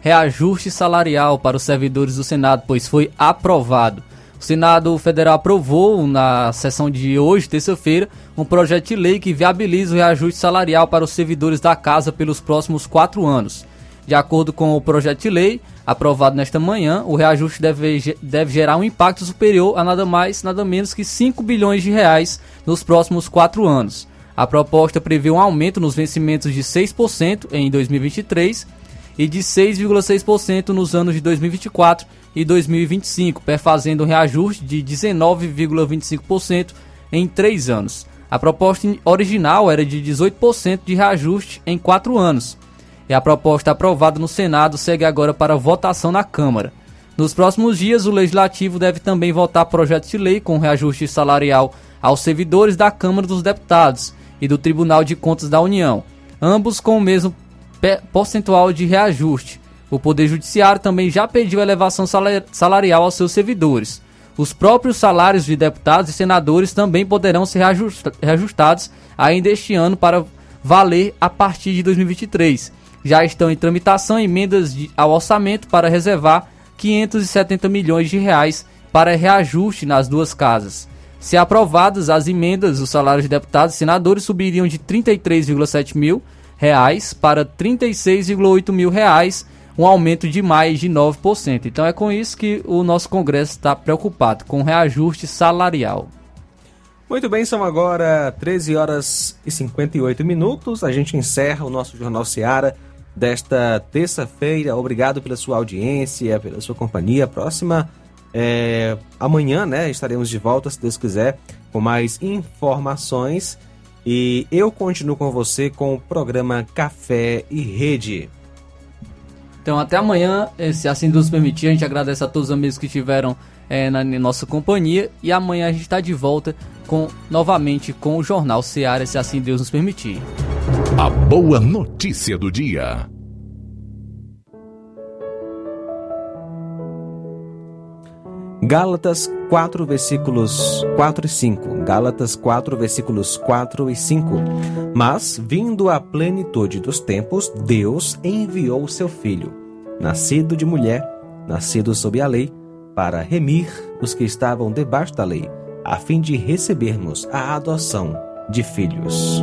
Reajuste salarial para os servidores do Senado, pois foi aprovado. O Senado Federal aprovou na sessão de hoje, terça-feira, um projeto de lei que viabiliza o reajuste salarial para os servidores da casa pelos próximos quatro anos. De acordo com o projeto de lei, aprovado nesta manhã, o reajuste deve, deve gerar um impacto superior a nada mais, nada menos que 5 bilhões de reais nos próximos quatro anos. A proposta prevê um aumento nos vencimentos de 6% em 2023 e de 6,6% nos anos de 2024 e 2025, perfazendo um reajuste de 19,25% em três anos. A proposta original era de 18% de reajuste em quatro anos e a proposta aprovada no Senado segue agora para votação na Câmara. Nos próximos dias, o Legislativo deve também votar projeto de lei com reajuste salarial aos servidores da Câmara dos Deputados e do Tribunal de Contas da União, ambos com o mesmo percentual de reajuste. O Poder Judiciário também já pediu elevação salarial aos seus servidores. Os próprios salários de deputados e senadores também poderão ser reajustados ainda este ano para valer a partir de 2023 já estão em tramitação emendas de, ao orçamento para reservar 570 milhões de reais para reajuste nas duas casas. Se aprovadas as emendas, os salários de deputados e senadores subiriam de 33,7 mil reais para 36,8 mil reais, um aumento de mais de 9%. Então é com isso que o nosso Congresso está preocupado, com reajuste salarial. Muito bem, são agora 13 horas e 58 minutos. A gente encerra o nosso Jornal Seara desta terça-feira. Obrigado pela sua audiência, pela sua companhia. Próxima é, amanhã, né? Estaremos de volta, se Deus quiser, com mais informações. E eu continuo com você com o programa Café e Rede. Então até amanhã, se assim Deus permitir, a gente agradece a todos os amigos que estiveram é, na nossa companhia e amanhã a gente está de volta com novamente com o Jornal Seara, se assim Deus nos permitir. A boa notícia do dia. Gálatas 4, versículos 4 e 5. Gálatas 4, versículos 4 e 5. Mas, vindo a plenitude dos tempos, Deus enviou o seu Filho, nascido de mulher, nascido sob a lei, para remir os que estavam debaixo da lei, a fim de recebermos a adoção de filhos.